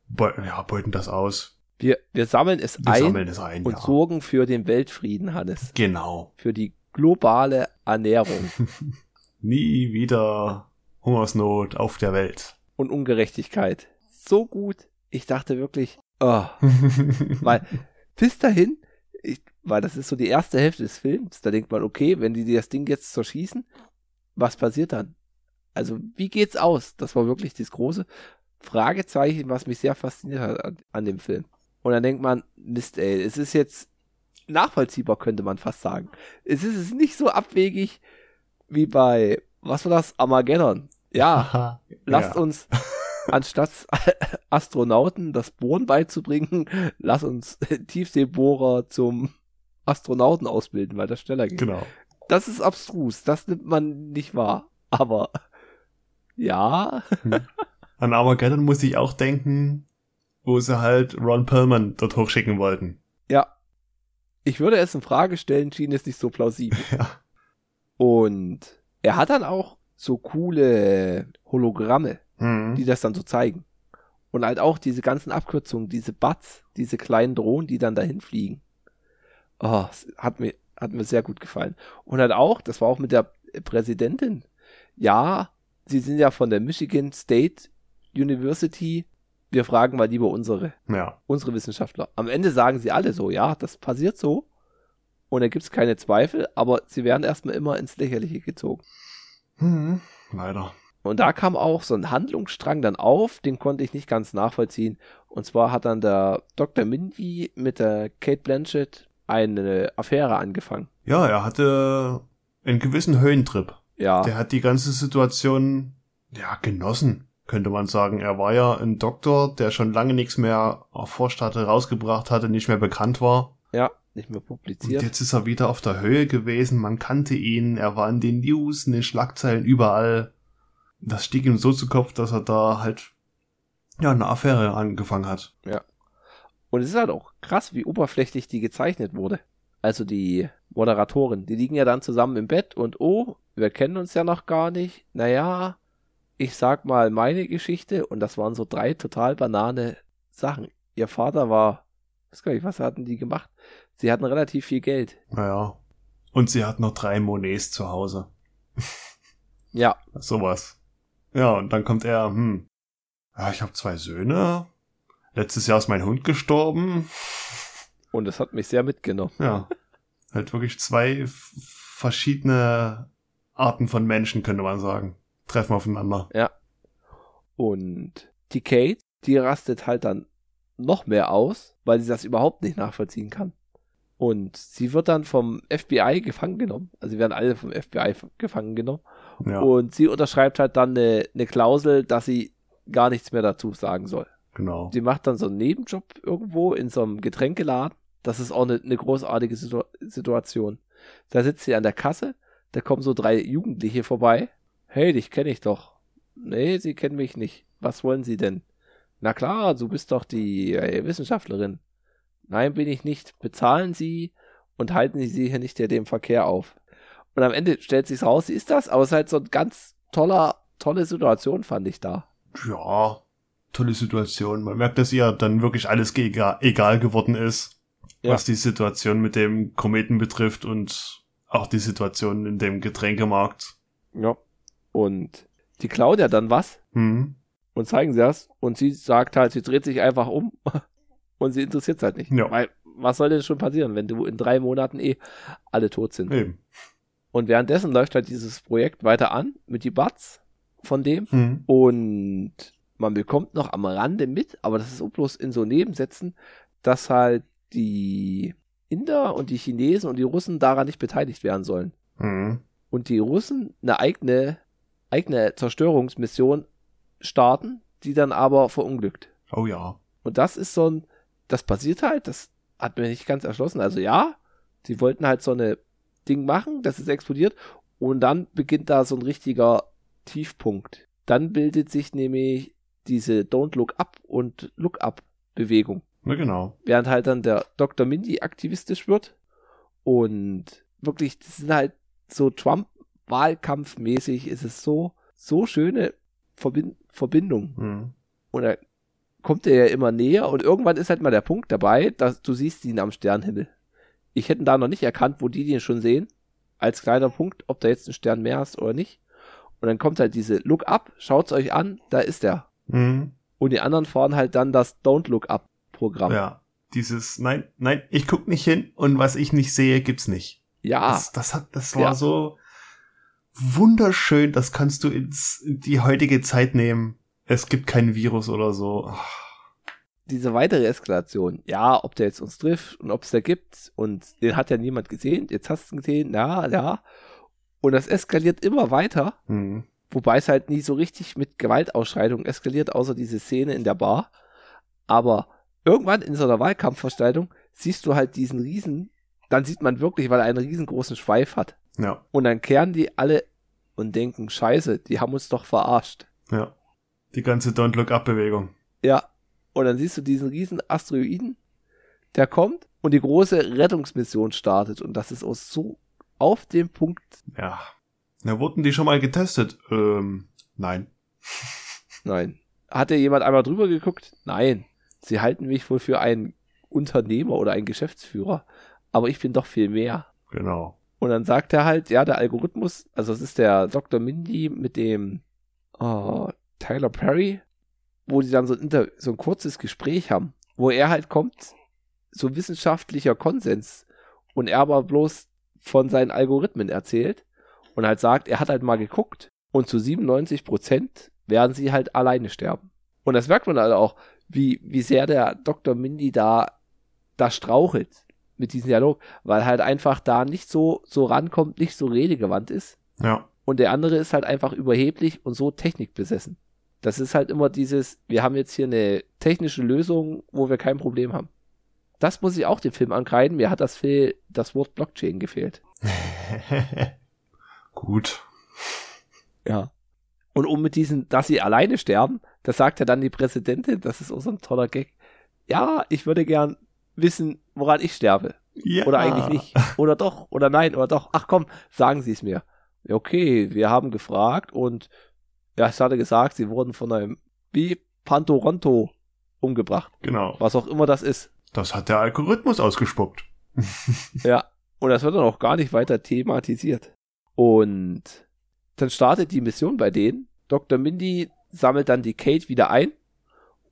beu ja, beuten das aus. Wir, wir sammeln es Wir ein sammeln es ein. und ja. sorgen für den Weltfrieden, Hannes. Genau. Für die globale Ernährung Nie wieder Hungersnot auf der Welt. und Ungerechtigkeit. So gut. Ich dachte wirklich, oh, weil bis dahin, ich, weil das ist so die erste Hälfte des Films, da denkt man, okay, wenn die das Ding jetzt zerschießen, was passiert dann? Also, wie geht's aus? Das war wirklich das große Fragezeichen, was mich sehr fasziniert hat an, an dem Film. Und dann denkt man, Mist, ey, es ist jetzt nachvollziehbar, könnte man fast sagen. Es ist es ist nicht so abwegig wie bei, was war das, Armageddon. Ja, lasst Ja. uns anstatt Astronauten das Bohren beizubringen, lass uns Tiefseebohrer zum Astronauten ausbilden, weil das schneller geht. Genau. Das ist abstrus, das nimmt man nicht wahr. Aber ja. Hm. An Armageddon muss ich auch denken, wo sie halt Ron Perlman dort hochschicken wollten. Ja. Ich würde es in Frage stellen, schien es nicht so plausibel. Ja. Und er hat dann auch so coole Hologramme, Hm. die das dann so zeigen. Und halt auch diese ganzen Abkürzungen, diese Bats, diese kleinen Drohnen, die dann dahin fliegen. Oh, hat mir, hat mir sehr gut gefallen. Und halt auch, das war auch mit der Präsidentin. Ja, sie sind ja von der Michigan State University. Wir fragen mal lieber unsere, Ja. unsere Wissenschaftler. Am Ende sagen sie alle so, ja, das passiert so. Und da gibt es keine Zweifel, aber sie werden erstmal immer ins Lächerliche gezogen. Hm. Leider. Und da kam auch so ein Handlungsstrang dann auf, den konnte ich nicht ganz nachvollziehen. Und zwar hat dann der Dr. Mindy mit der Kate Blanchett eine Affäre angefangen. Ja, er hatte einen gewissen Höhentrip. Ja, Der hat die ganze Situation, ja, genossen, könnte man sagen. Er war ja ein Doktor, der schon lange nichts mehr erforscht hatte, rausgebracht hatte, nicht mehr bekannt war. ja, nicht mehr Und publiziert. jetzt ist er wieder auf der Höhe gewesen, man kannte ihn, er war in den News, in den Schlagzeilen, überall. Das stieg ihm so zu Kopf, dass er da halt, ja, eine Affäre angefangen hat. Und es ist halt auch krass, wie oberflächlich die gezeichnet wurde. Also die Moderatorin, die liegen ja dann zusammen im Bett und oh, wir kennen uns ja noch gar nicht. Naja, ich sag mal meine Geschichte und das waren so drei total banane Sachen. Ihr Vater war, weiß gar nicht, was hatten die gemacht? Sie hatten relativ viel Geld. Naja. Und sie hat noch drei Monets zu Hause. Ja, Sowas. Ja, und dann kommt er, hm, ja, ich habe zwei Söhne. Letztes Jahr ist mein Hund gestorben. und es hat mich sehr mitgenommen. Ja. halt wirklich zwei verschiedene Arten von Menschen, könnte man sagen. Treffen aufeinander. Und die Kate, die rastet halt dann noch mehr aus, weil sie das überhaupt nicht nachvollziehen kann. Und sie wird dann vom FBI gefangen genommen. Also sie werden alle vom FBI gefangen genommen. Ja, Und sie unterschreibt halt dann eine, eine Klausel, dass sie gar nichts mehr dazu sagen soll. genau. Sie macht dann so einen Nebenjob irgendwo in so einem Getränkeladen. Das ist auch eine, eine großartige Situ Situation. Da sitzt sie an der Kasse, da kommen so drei Jugendliche vorbei. Hey, dich kenne ich doch. Nee, sie kennen mich nicht. Was wollen sie denn? Na klar, du bist doch die äh, Wissenschaftlerin. Nein, bin ich nicht. Bezahlen Sie und halten Sie hier nicht dem Verkehr auf. Und am Ende stellt sich's raus, sie ist das, aber es ist halt so ein ganz toller, tolle Situation, fand ich da. Ja, tolle Situation. Man merkt, dass ihr dann wirklich alles egal, geworden ist, Ja. was die Situation mit dem Kometen betrifft und auch die Situation in dem Getränkemarkt. Ja. Und die klaut ja dann was Hm. und zeigen sie das. Und sie sagt halt, sie dreht sich einfach um und sie interessiert es halt nicht. Ja. Weil, was soll denn schon passieren, wenn du in drei Monaten eh alle tot sind? Eben. Und währenddessen läuft halt dieses Projekt weiter an mit die Bats von dem. Hm. Und man bekommt noch am Rande mit, aber das ist auch bloß in so Nebensätzen, dass halt die Inder und die Chinesen und die Russen daran nicht beteiligt werden sollen. Hm. Und die Russen eine eigene, eigene Zerstörungsmission starten, die dann aber verunglückt. Oh ja. Und das ist so ein, das passiert halt, das hat mir nicht ganz erschlossen. Also ja, sie wollten halt so eine Ding machen, das ist explodiert und dann beginnt da so ein richtiger Tiefpunkt. Dann bildet sich nämlich diese Don't Look Up und Look Up Bewegung. Na genau. Während halt dann der Dr. Mindy aktivistisch wird und wirklich, das sind halt so Trump-Wahlkampfmäßig, ist es so, so schöne Verbin Verbindung. Hm. Und da kommt er ja immer näher und irgendwann ist halt mal der Punkt dabei, dass du siehst ihn am Sternhimmel. Ich hätte da noch nicht erkannt, wo die den schon sehen, als kleiner Punkt, ob da jetzt ein Stern mehr ist oder nicht. Und dann kommt halt diese Look Up, schaut's euch an, da ist er. Hm. Und die anderen fahren halt dann das Don't Look Up Programm. Ja. Dieses, nein, nein, ich guck nicht hin und was ich nicht sehe, gibt's nicht. Ja, Das, das hat, das war Ja. so wunderschön. Das kannst du ins, in die heutige Zeit nehmen. Es gibt kein Virus oder so. Ach, diese weitere Eskalation. Ja, ob der jetzt uns trifft und ob es da gibt und den hat ja niemand gesehen. Jetzt hast du ihn gesehen, ja, ja. Und das eskaliert immer weiter. Hm. Wobei es halt nie so richtig mit Gewaltausschreitungen eskaliert, außer diese Szene in der Bar. Aber irgendwann in so einer Wahlkampfveranstaltung siehst du halt diesen Riesen, dann sieht man wirklich, weil er einen riesengroßen Schweif hat. Ja. Und dann kehren die alle und denken, scheiße, die haben uns doch verarscht. Ja. Die ganze Don't Look Up Bewegung. Ja. Und dann siehst du diesen riesen Asteroiden, der kommt und die große Rettungsmission startet. Und das ist auch so auf dem Punkt. Ja. Na, wurden die schon mal getestet? Ähm, nein. Nein. Hatte jemand einmal drüber geguckt? Nein. Sie halten mich wohl für einen Unternehmer oder einen Geschäftsführer. Aber ich bin doch viel mehr. Genau. Und dann sagt er halt, ja, der Algorithmus, also es ist der Dr. Mindy mit dem oh, Tyler Perry, wo die dann so ein, so ein kurzes Gespräch haben, wo er halt kommt, so wissenschaftlicher Konsens und er aber bloß von seinen Algorithmen erzählt und halt sagt, er hat halt mal geguckt und zu 97 Prozent werden sie halt alleine sterben. Und das merkt man halt auch, wie, wie sehr der Dr. Mindy da, da strauchelt mit diesem Dialog, weil halt einfach da nicht so, so rankommt, nicht so redegewandt ist. Ja. Und der andere ist halt einfach überheblich und so technikbesessen. Das ist halt immer dieses, wir haben jetzt hier eine technische Lösung, wo wir kein Problem haben. Das muss ich auch dem Film ankreiden. Mir hat das, Fehl, das Wort Blockchain gefehlt. Gut. Ja. Und um mit diesen, dass sie alleine sterben, das sagt ja dann die Präsidentin, das ist auch so ein toller Gag. Ja, ich würde gern wissen, woran ich sterbe. Ja. Oder eigentlich nicht. Oder doch, oder nein, oder doch. Ach komm, sagen Sie es mir. Okay, wir haben gefragt und ja, es hatte gesagt, sie wurden von einem wie Pantoronto umgebracht. Genau. Was auch immer das ist. Das hat der Algorithmus ausgespuckt. Ja. Und das wird dann auch gar nicht weiter thematisiert. Und dann startet die Mission bei denen. Dr. Mindy sammelt dann die Kate wieder ein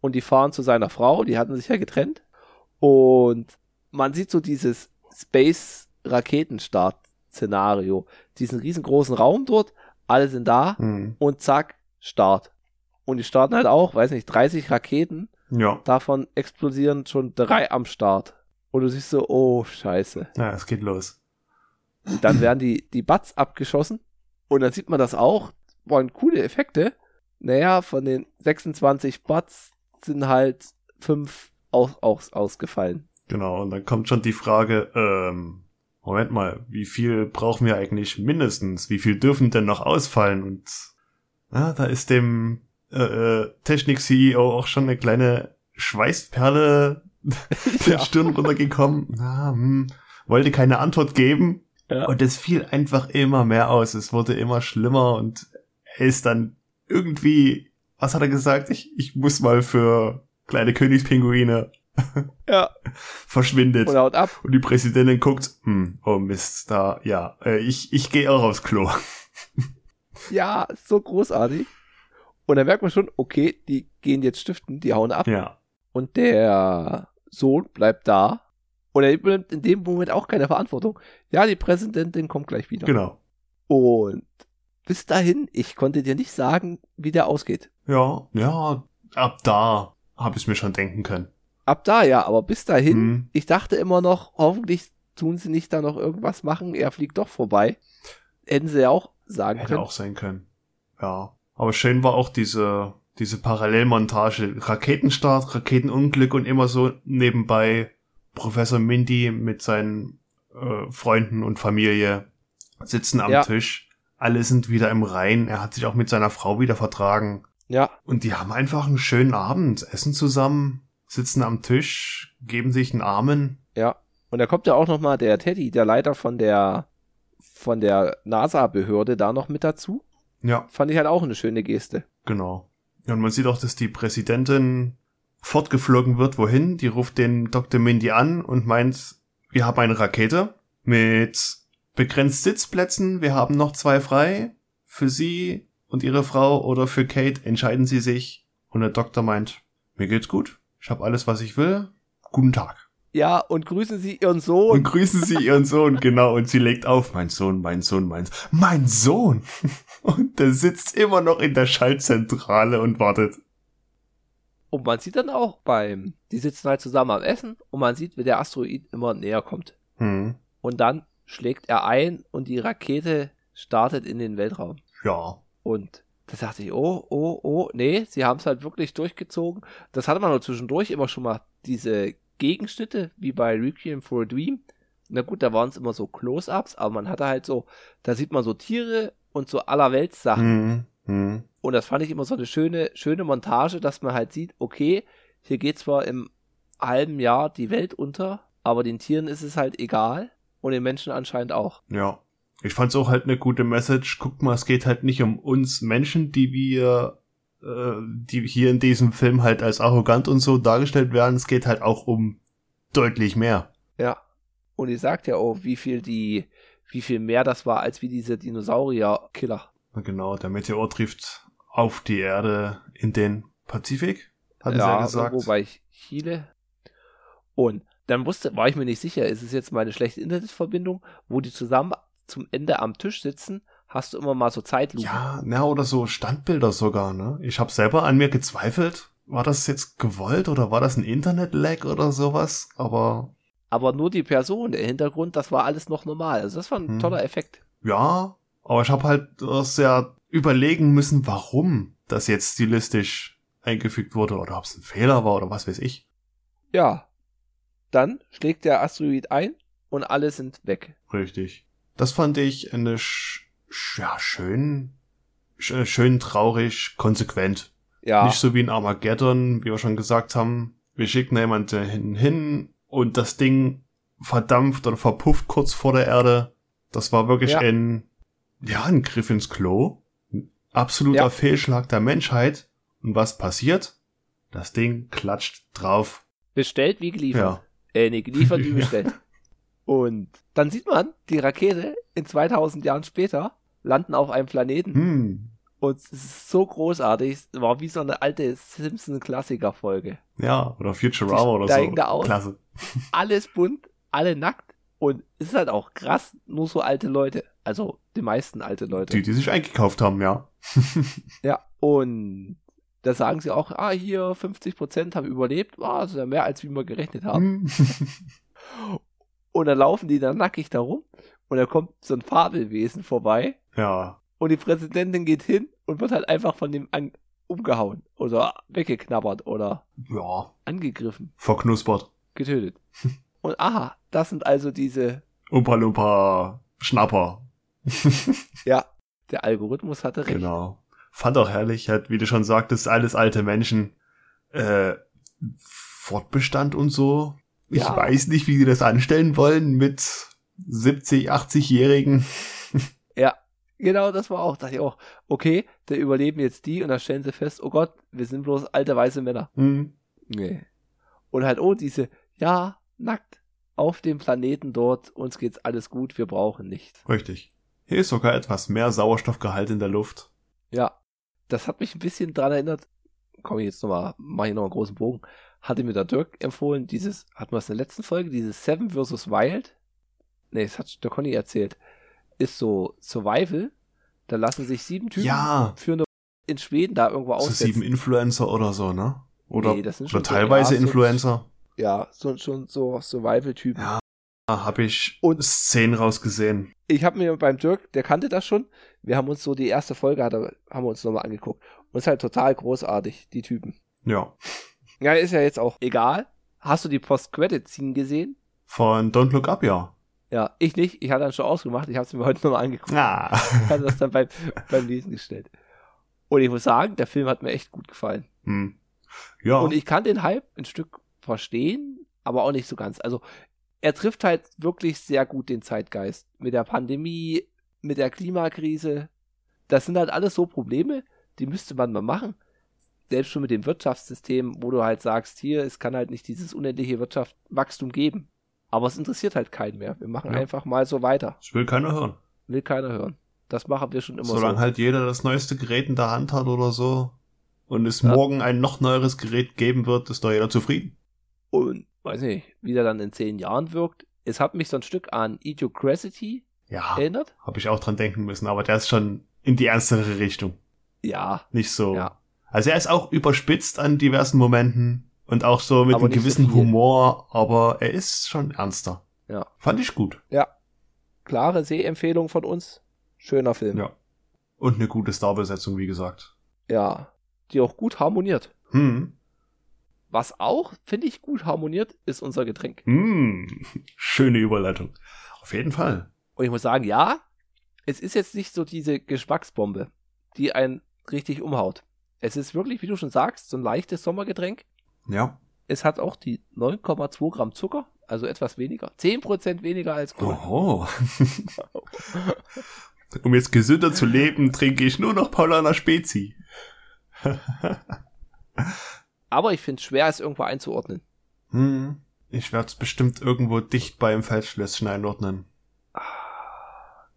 und die fahren zu seiner Frau. Die hatten sich ja getrennt. Und man sieht so dieses Space-Raketenstart-Szenario. Diesen riesengroßen Raum dort. Alle sind da Hm. und zack, Start. Und die starten halt auch, weiß nicht, 30 Raketen. Ja. Davon explodieren schon drei am Start. Und du siehst so, oh, scheiße. Ja, es geht los. Dann werden die, die Butts abgeschossen. Und dann sieht man das auch. Waren coole Effekte. Naja, von den 26 Butts sind halt fünf aus, aus, ausgefallen. Genau. Und dann kommt schon die Frage, ähm, Moment mal, wie viel brauchen wir eigentlich mindestens? Wie viel dürfen denn noch ausfallen? Und ja, da ist dem äh, äh, Technik-CEO auch schon eine kleine Schweißperle der Ja. Stirn runtergekommen. Na, hm, wollte keine Antwort geben. Ja. Und es fiel einfach immer mehr aus. Es wurde immer schlimmer und er ist dann irgendwie, was hat er gesagt? Ich, ich muss mal für kleine Königspinguine Ja. verschwindet. Und haut ab. Und die Präsidentin guckt, hm, oh Mist, da, ja, äh, ich, ich gehe auch aufs Klo. Ja, so großartig. Und dann merkt man schon, okay, die gehen jetzt stiften, die hauen ab. Ja, Und der Sohn bleibt da. Und er übernimmt in dem Moment auch keine Verantwortung. Ja, die Präsidentin kommt gleich wieder. genau. Und bis dahin, ich konnte dir nicht sagen, wie der ausgeht. Ja, ja, ab da habe ich mir schon denken können. Ab da ja, aber bis dahin, Hm, ich dachte immer noch, hoffentlich tun sie nicht da noch irgendwas machen, er fliegt doch vorbei. Hätten sie ja auch sagen hätte können. auch sein können. Ja, aber schön war auch diese, diese Parallelmontage. Raketenstart, Raketenunglück und immer so nebenbei Professor Mindy mit seinen äh, Freunden und Familie sitzen am Ja. Tisch. Alle sind wieder im Rein. Er hat sich auch mit seiner Frau wieder vertragen. Ja, Und die haben einfach einen schönen Abend, essen zusammen, sitzen am Tisch, geben sich einen Armen. ja. Und da kommt ja auch noch mal der Teddy, der Leiter von der von der NASA-Behörde da noch mit dazu. Ja, Fand ich halt auch eine schöne Geste. genau. Ja, Und man sieht auch, dass die Präsidentin fortgeflogen wird. Wohin? Die ruft den Dr. Mindy an und meint, wir haben eine Rakete mit begrenzt Sitzplätzen. Wir haben noch zwei frei. Für Sie und Ihre Frau oder für Kate entscheiden Sie sich. Und der Doktor meint, mir geht's gut. Ich habe alles, was ich will. Guten Tag. Ja, und grüßen Sie Ihren Und Sohn. grüßen Sie Ihren Sohn, genau. Und sie legt auf, mein Sohn, mein Sohn, mein Sohn. Mein Sohn! Und der sitzt immer noch in der Schaltzentrale und wartet. Und man sieht dann auch beim, die sitzen halt zusammen am Essen und man sieht, wie der Asteroid immer näher kommt. Hm. Und dann schlägt er ein und die Rakete startet in den Weltraum. Ja. Und Da dachte ich, oh, oh, oh, nee, sie haben es halt wirklich durchgezogen. Das hatte man nur zwischendurch immer schon mal diese Gegenschnitte, wie bei Requiem for a Dream. Na gut, da waren es immer so Close-Ups, aber man hatte halt so, da sieht man so Tiere und so allerwelts Sachen. Mhm. Mhm. Und das fand ich immer so eine schöne, schöne Montage, dass man halt sieht, okay, hier geht zwar im halben Jahr die Welt unter, aber den Tieren ist es halt egal und den Menschen anscheinend auch. Ja. Ich fand's auch halt eine gute Message. Guck mal, es geht halt nicht um uns Menschen, die wir, äh, die hier in diesem Film halt als arrogant und so dargestellt werden. Es geht halt auch um deutlich mehr. Ja. Und ihr sagt ja auch, wie viel die, wie viel mehr das war, als wie diese Dinosaurier-Killer. Genau, der Meteor trifft auf die Erde in den Pazifik, hatten ja, ja gesagt. Irgendwo bei Chile. Und dann wusste, war ich mir nicht sicher, ist es jetzt meine schlechte Internetverbindung, wo die zusammen zum Ende am Tisch sitzen, hast du immer mal so Zeitlupen. Ja, na, oder so Standbilder sogar, ne? Ich habe selber an mir gezweifelt. War das jetzt gewollt oder war das ein Internet-Lag oder sowas? Aber. Aber nur die Person, der Hintergrund, das war alles noch normal. Also das war ein hm. toller Effekt. Ja, aber ich habe halt sehr überlegen müssen, warum das jetzt stilistisch eingefügt wurde oder ob es ein Fehler war oder was weiß ich. Ja. Dann schlägt der Asteroid ein und alle sind weg. Richtig. Das fand ich eine ja, schön, sch schön traurig, konsequent. Ja. Nicht so wie ein Armageddon, wie wir schon gesagt haben. Wir schicken jemanden hin und das Ding verdampft oder verpufft kurz vor der Erde. Das war wirklich ja. ein, ja, ein Griff ins Klo. Ein absoluter ja. Fehlschlag der Menschheit. Und was passiert? Das Ding klatscht drauf. Bestellt wie geliefert. Ja. Äh, nee, geliefert wie bestellt. Und dann sieht man die Rakete in 2000 Jahren später landen auf einem Planeten. Hm. Und es ist so großartig. Es war wie so eine alte Simpson-Klassiker-Folge. Ja, oder Futurama oder so. Da aus. Klasse. Alles bunt, alle nackt. Und es ist halt auch krass, nur so alte Leute. Also die meisten alte Leute. Die, die sich eingekauft haben, ja. ja, und da sagen sie auch, ah, hier 50% haben überlebt. War ah, also mehr als wie wir gerechnet haben. Und dann laufen die da nackig da rum und da kommt so ein Fabelwesen vorbei. Ja. Und die Präsidentin geht hin und wird halt einfach von dem an umgehauen oder weggeknabbert oder ja. angegriffen. Verknuspert. Getötet. und aha, das sind also diese Umpa Lumpa Schnapper. ja, der Algorithmus hatte recht. Genau. Fand auch herrlich, halt, wie du schon sagtest, alles alte Menschen, äh, Fortbestand und so. Ich ja. weiß nicht, wie die das anstellen wollen mit 70, 80-Jährigen. Ja, genau, das war auch, dachte ich auch, okay, da überleben jetzt die und dann stellen sie fest, oh Gott, wir sind bloß alte weiße Männer. Mhm. Nee. Und halt, oh, diese, ja, nackt auf dem Planeten dort, uns geht's alles gut, wir brauchen nichts. Richtig. Hier ist sogar etwas mehr Sauerstoffgehalt in der Luft. Ja, das hat mich ein bisschen dran erinnert, komm ich jetzt nochmal, mach ich noch einen großen Bogen, hatte mir der Dirk empfohlen, dieses, hatten wir es in der letzten Folge, dieses Seven vs. Wild. Ne, das hat der Conny erzählt. Ist so Survival. Da lassen sich sieben Typen ja. für eine in Schweden da irgendwo aus. So sieben Influencer oder so, ne? Oder, nee, das sind oder teilweise ja, Influencer. So, ja, so, schon so Survival-Typen. Ja, habe ich und Szenen rausgesehen. Ich habe mir beim Dirk, der kannte das schon. Wir haben uns so die erste Folge, haben wir uns nochmal angeguckt. Und es ist halt total großartig, die Typen. Ja. Ja, ist ja jetzt auch egal. Hast du die Post-Credit-Scene gesehen? Von Don't Look Up, ja. Ja, ich nicht. Ich hatte dann schon ausgemacht. Ich habe es mir heute nochmal angeguckt. Ah. Ich hatte das dann beim, beim Lesen gestellt. Und ich muss sagen, der Film hat mir echt gut gefallen. Hm. Ja. Und ich kann den Hype ein Stück verstehen, aber auch nicht so ganz. Also, er trifft halt wirklich sehr gut den Zeitgeist. Mit der Pandemie, mit der Klimakrise. Das sind halt alles so Probleme, die müsste man mal machen selbst schon mit dem Wirtschaftssystem, wo du halt sagst, hier, es kann halt nicht dieses unendliche Wirtschaftswachstum geben. Aber es interessiert halt keinen mehr. Wir machen ja. einfach mal so weiter. Das will keiner hören. Will keiner hören. Das machen wir schon immer Solange so. Solange halt jeder das neueste Gerät in der Hand hat oder so und es ja. morgen ein noch neueres Gerät geben wird, ist doch jeder zufrieden. Und weiß nicht, wie der dann in zehn Jahren wirkt. Es hat mich so ein Stück an Idiocracy ja, erinnert. Habe ich auch dran denken müssen, aber der ist schon in die ernstere Richtung. Ja. Nicht so. Ja. Also er ist auch überspitzt an diversen Momenten und auch so mit aber einem gewissen so Humor, aber er ist schon ernster. Ja. Fand ich gut. Ja. Klare Sehempfehlung von uns. Schöner Film. Ja. Und eine gute Starbesetzung, wie gesagt. Ja, die auch gut harmoniert. Hm. Was auch, finde ich, gut harmoniert, ist unser Getränk. Hm. Schöne Überleitung. Auf jeden Fall. Und ich muss sagen, ja, es ist jetzt nicht so diese Geschmacksbombe, die einen richtig umhaut. Es ist wirklich, wie du schon sagst, so ein leichtes Sommergetränk. Ja. Es hat auch die 9,2 Gramm Zucker, also etwas weniger. 10% weniger als Cola. Oho. um jetzt gesünder zu leben, trinke ich nur noch Paulaner Spezi. Aber ich finde es schwer, es irgendwo einzuordnen. Hm. Ich werde es bestimmt irgendwo dicht beim Feldschlösschen einordnen.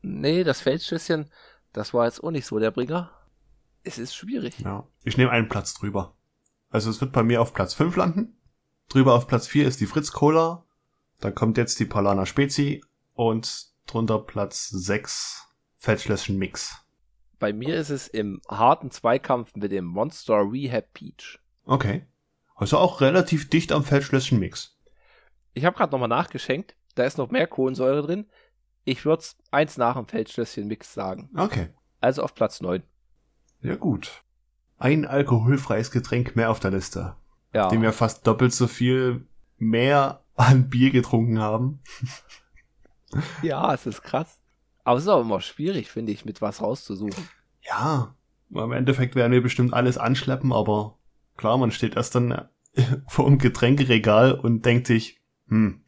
Nee, das Feldschlösschen, das war jetzt auch nicht so der Bringer. Es ist schwierig. Ja. Ich nehme einen Platz drüber. Also es wird bei mir auf Platz 5 landen. Drüber auf Platz 4 ist die Fritz Cola. Dann kommt jetzt die Palana Spezi und drunter Platz 6 Feldschlösschen Mix. Bei mir ist es im harten Zweikampf mit dem Monster Rehab Peach. Okay. Also auch relativ dicht am Feldschlösschen Mix. Ich habe gerade nochmal nachgeschenkt. Da ist noch mehr Kohlensäure drin. Ich würde es eins nach dem Feldschlösschen Mix sagen. Okay. Also auf Platz 9. Ja gut. Ein alkoholfreies Getränk mehr auf der Liste. Ja. Dem wir fast doppelt so viel mehr an Bier getrunken haben. ja, es ist krass. Aber es ist auch immer schwierig, finde ich, mit was rauszusuchen. Ja. Im Endeffekt werden wir bestimmt alles anschleppen, aber klar, man steht erst dann vor dem Getränkeregal und denkt sich, hm,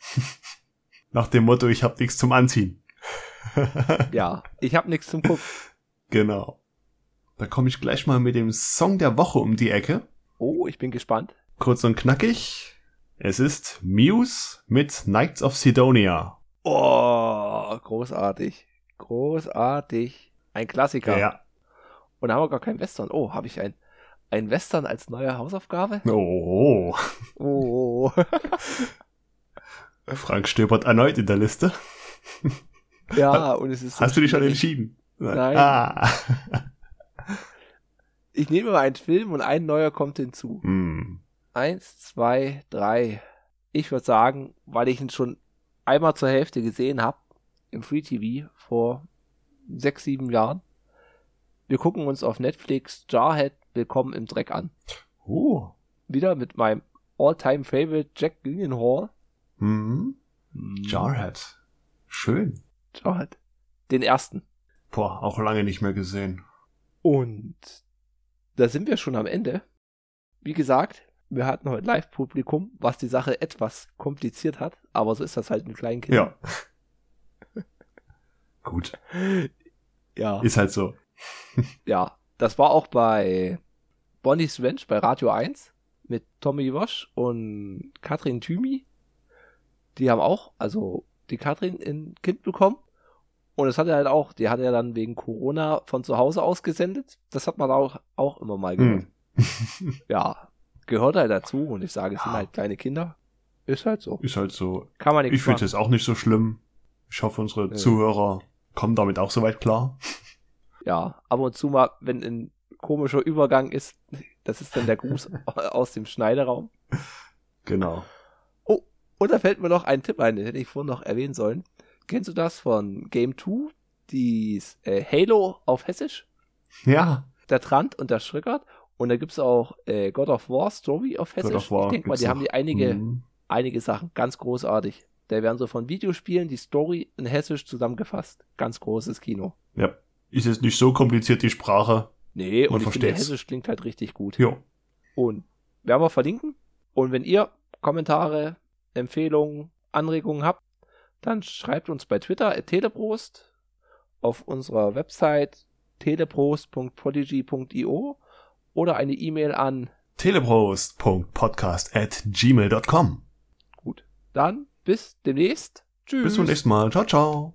nach dem Motto, ich hab nichts zum Anziehen. ja, ich hab nichts zum Gucken. Genau. Da komme ich gleich mal mit dem Song der Woche um die Ecke. Oh, ich bin gespannt. Kurz und knackig. Es ist Muse mit Knights of Sidonia. Oh, großartig. Großartig. Ein Klassiker. Ja. Und da haben wir gar kein Western. Oh, habe ich ein, ein Western als neue Hausaufgabe? Oh. Oh. Frank stöbert erneut in der Liste. Ja, und es ist. So Hast du dich schon entschieden? Nein. Ah. Ich nehme mal einen Film und ein neuer kommt hinzu. Hm. Eins, zwei, drei. Ich würde sagen, weil ich ihn schon einmal zur Hälfte gesehen habe im Free TV vor sechs, sieben Jahren. Wir gucken uns auf Netflix Jarhead Willkommen im Dreck an. Oh. Wieder mit meinem All-Time Favorite Jack Gyllenhaal. Hm. Jarhead. Schön. Jarhead. Den ersten. Boah, auch lange nicht mehr gesehen. Und da sind wir schon am Ende. Wie gesagt, wir hatten heute Live-Publikum, was die Sache etwas kompliziert hat, aber so ist das halt mit kleinen Kindern. Ja. Gut. Ja. Ist halt so. Ja. Das war auch bei Bonnie's Ranch bei Radio 1 mit Tommy Wosch und Katrin Thümi. Die haben auch, also die Katrin ein Kind bekommen. Und es hat er halt auch, die hat er dann wegen Corona von zu Hause aus gesendet. Das hat man auch, auch immer mal gehört. Hm. Ja, gehört halt dazu. Und ich sage, es sind Ja. halt kleine Kinder. Ist halt so. Ist halt so. Kann man nichts Ich finde es auch nicht so schlimm. Ich hoffe, unsere Ja. Zuhörer kommen damit auch soweit klar. Ja, ab und zu mal, wenn ein komischer Übergang ist, das ist dann der Gruß aus dem Schneideraum. Genau. Und da fällt mir noch ein Tipp ein, den hätte ich vorhin noch erwähnen sollen. Kennst du das von Game 2? Die äh, Halo auf Hessisch? Ja. Der Trant und der Schröckert. Und da gibt's auch äh, God of War Story auf Hessisch. God of War ich denke mal, die haben noch. die einige, Hm. einige Sachen. Ganz großartig. Da werden so von Videospielen die Story in Hessisch zusammengefasst. Ganz großes Kino. Ja. Ist jetzt nicht so kompliziert, die Sprache. Nee, Man und ich finde. Hessisch klingt halt richtig gut. Jo. Und werden wir verlinken. Und wenn ihr Kommentare, Empfehlungen, Anregungen habt, dann schreibt uns bei Twitter teleprost auf unserer Website teleprost.podigy.io oder eine E-Mail an teleprost.podcast at gmail.com. dann bis demnächst. Tschüss. Bis zum nächsten Mal. Ciao, ciao.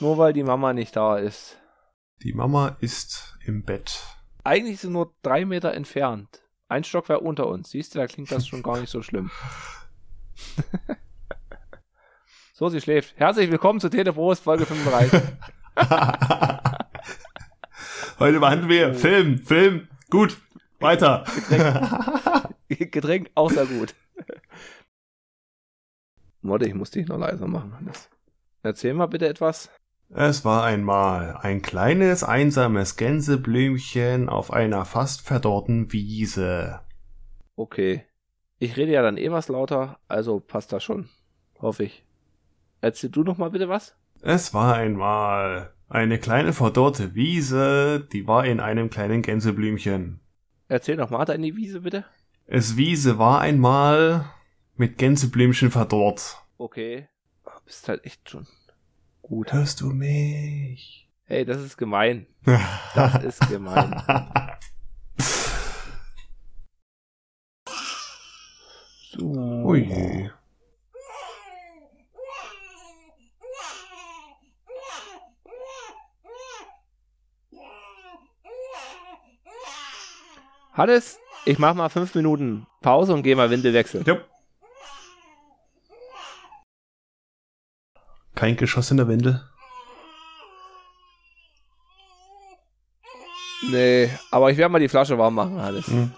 Nur weil die Mama nicht da ist. Die Mama ist im Bett. Eigentlich sind nur drei Meter entfernt. Ein Stockwerk unter uns. Siehst du, da klingt das schon gar nicht so schlimm. so, sie schläft. Herzlich willkommen zu Teleprost Folge 35. Heute behandeln wir Oh. Film, Film. Gut. Weiter. Getränk auch sehr gut. Modde, ich muss dich noch leiser machen, Hannes. Erzähl mal bitte etwas. Es war einmal ein kleines, einsames Gänseblümchen auf einer fast verdorrten Wiese. Okay. Ich rede ja dann eh was lauter, also passt das schon. Hoffe ich. Erzähl du noch mal bitte was? Es war einmal eine kleine verdorrte Wiese, die war in einem kleinen Gänseblümchen. Erzähl noch mal deine Wiese bitte. Es Wiese war einmal mit Gänseblümchen verdorrt. Okay. Bist halt echt schon gut. Hörst du mich? Hey, das ist gemein. Das ist gemein. So. Ui. Hannes, ich mach mal fünf Minuten Pause und gehe mal Windel wechseln. Ja. Kein Geschoss in der Windel. Nee, aber ich werde mal die Flasche warm machen, Hannes. Mhm.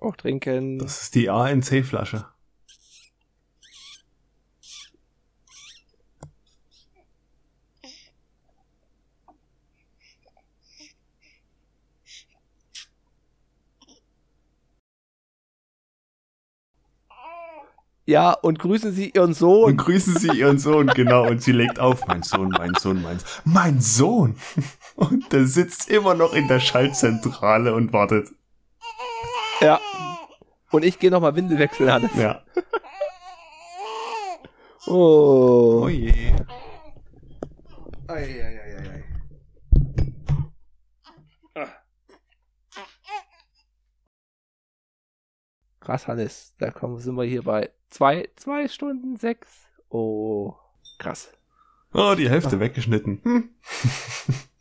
Auch trinken. Das ist die ANC-Flasche. Ja, und grüßen Sie Ihren Sohn. Und grüßen Sie Ihren Sohn, genau. Und sie legt auf, mein Sohn, mein Sohn, mein Sohn. Mein Sohn! Und der sitzt immer noch in der Schaltzentrale und wartet. Ja. Und ich gehe nochmal Windel wechseln, Hannes. Ja. oh. Oh je. Ei, ei, ei, ei. Krass, Hannes. Da kommen, sind wir hier bei zwei, zwei Stunden sechs. Oh, krass. Oh, die Hälfte ah. weggeschnitten. Hm.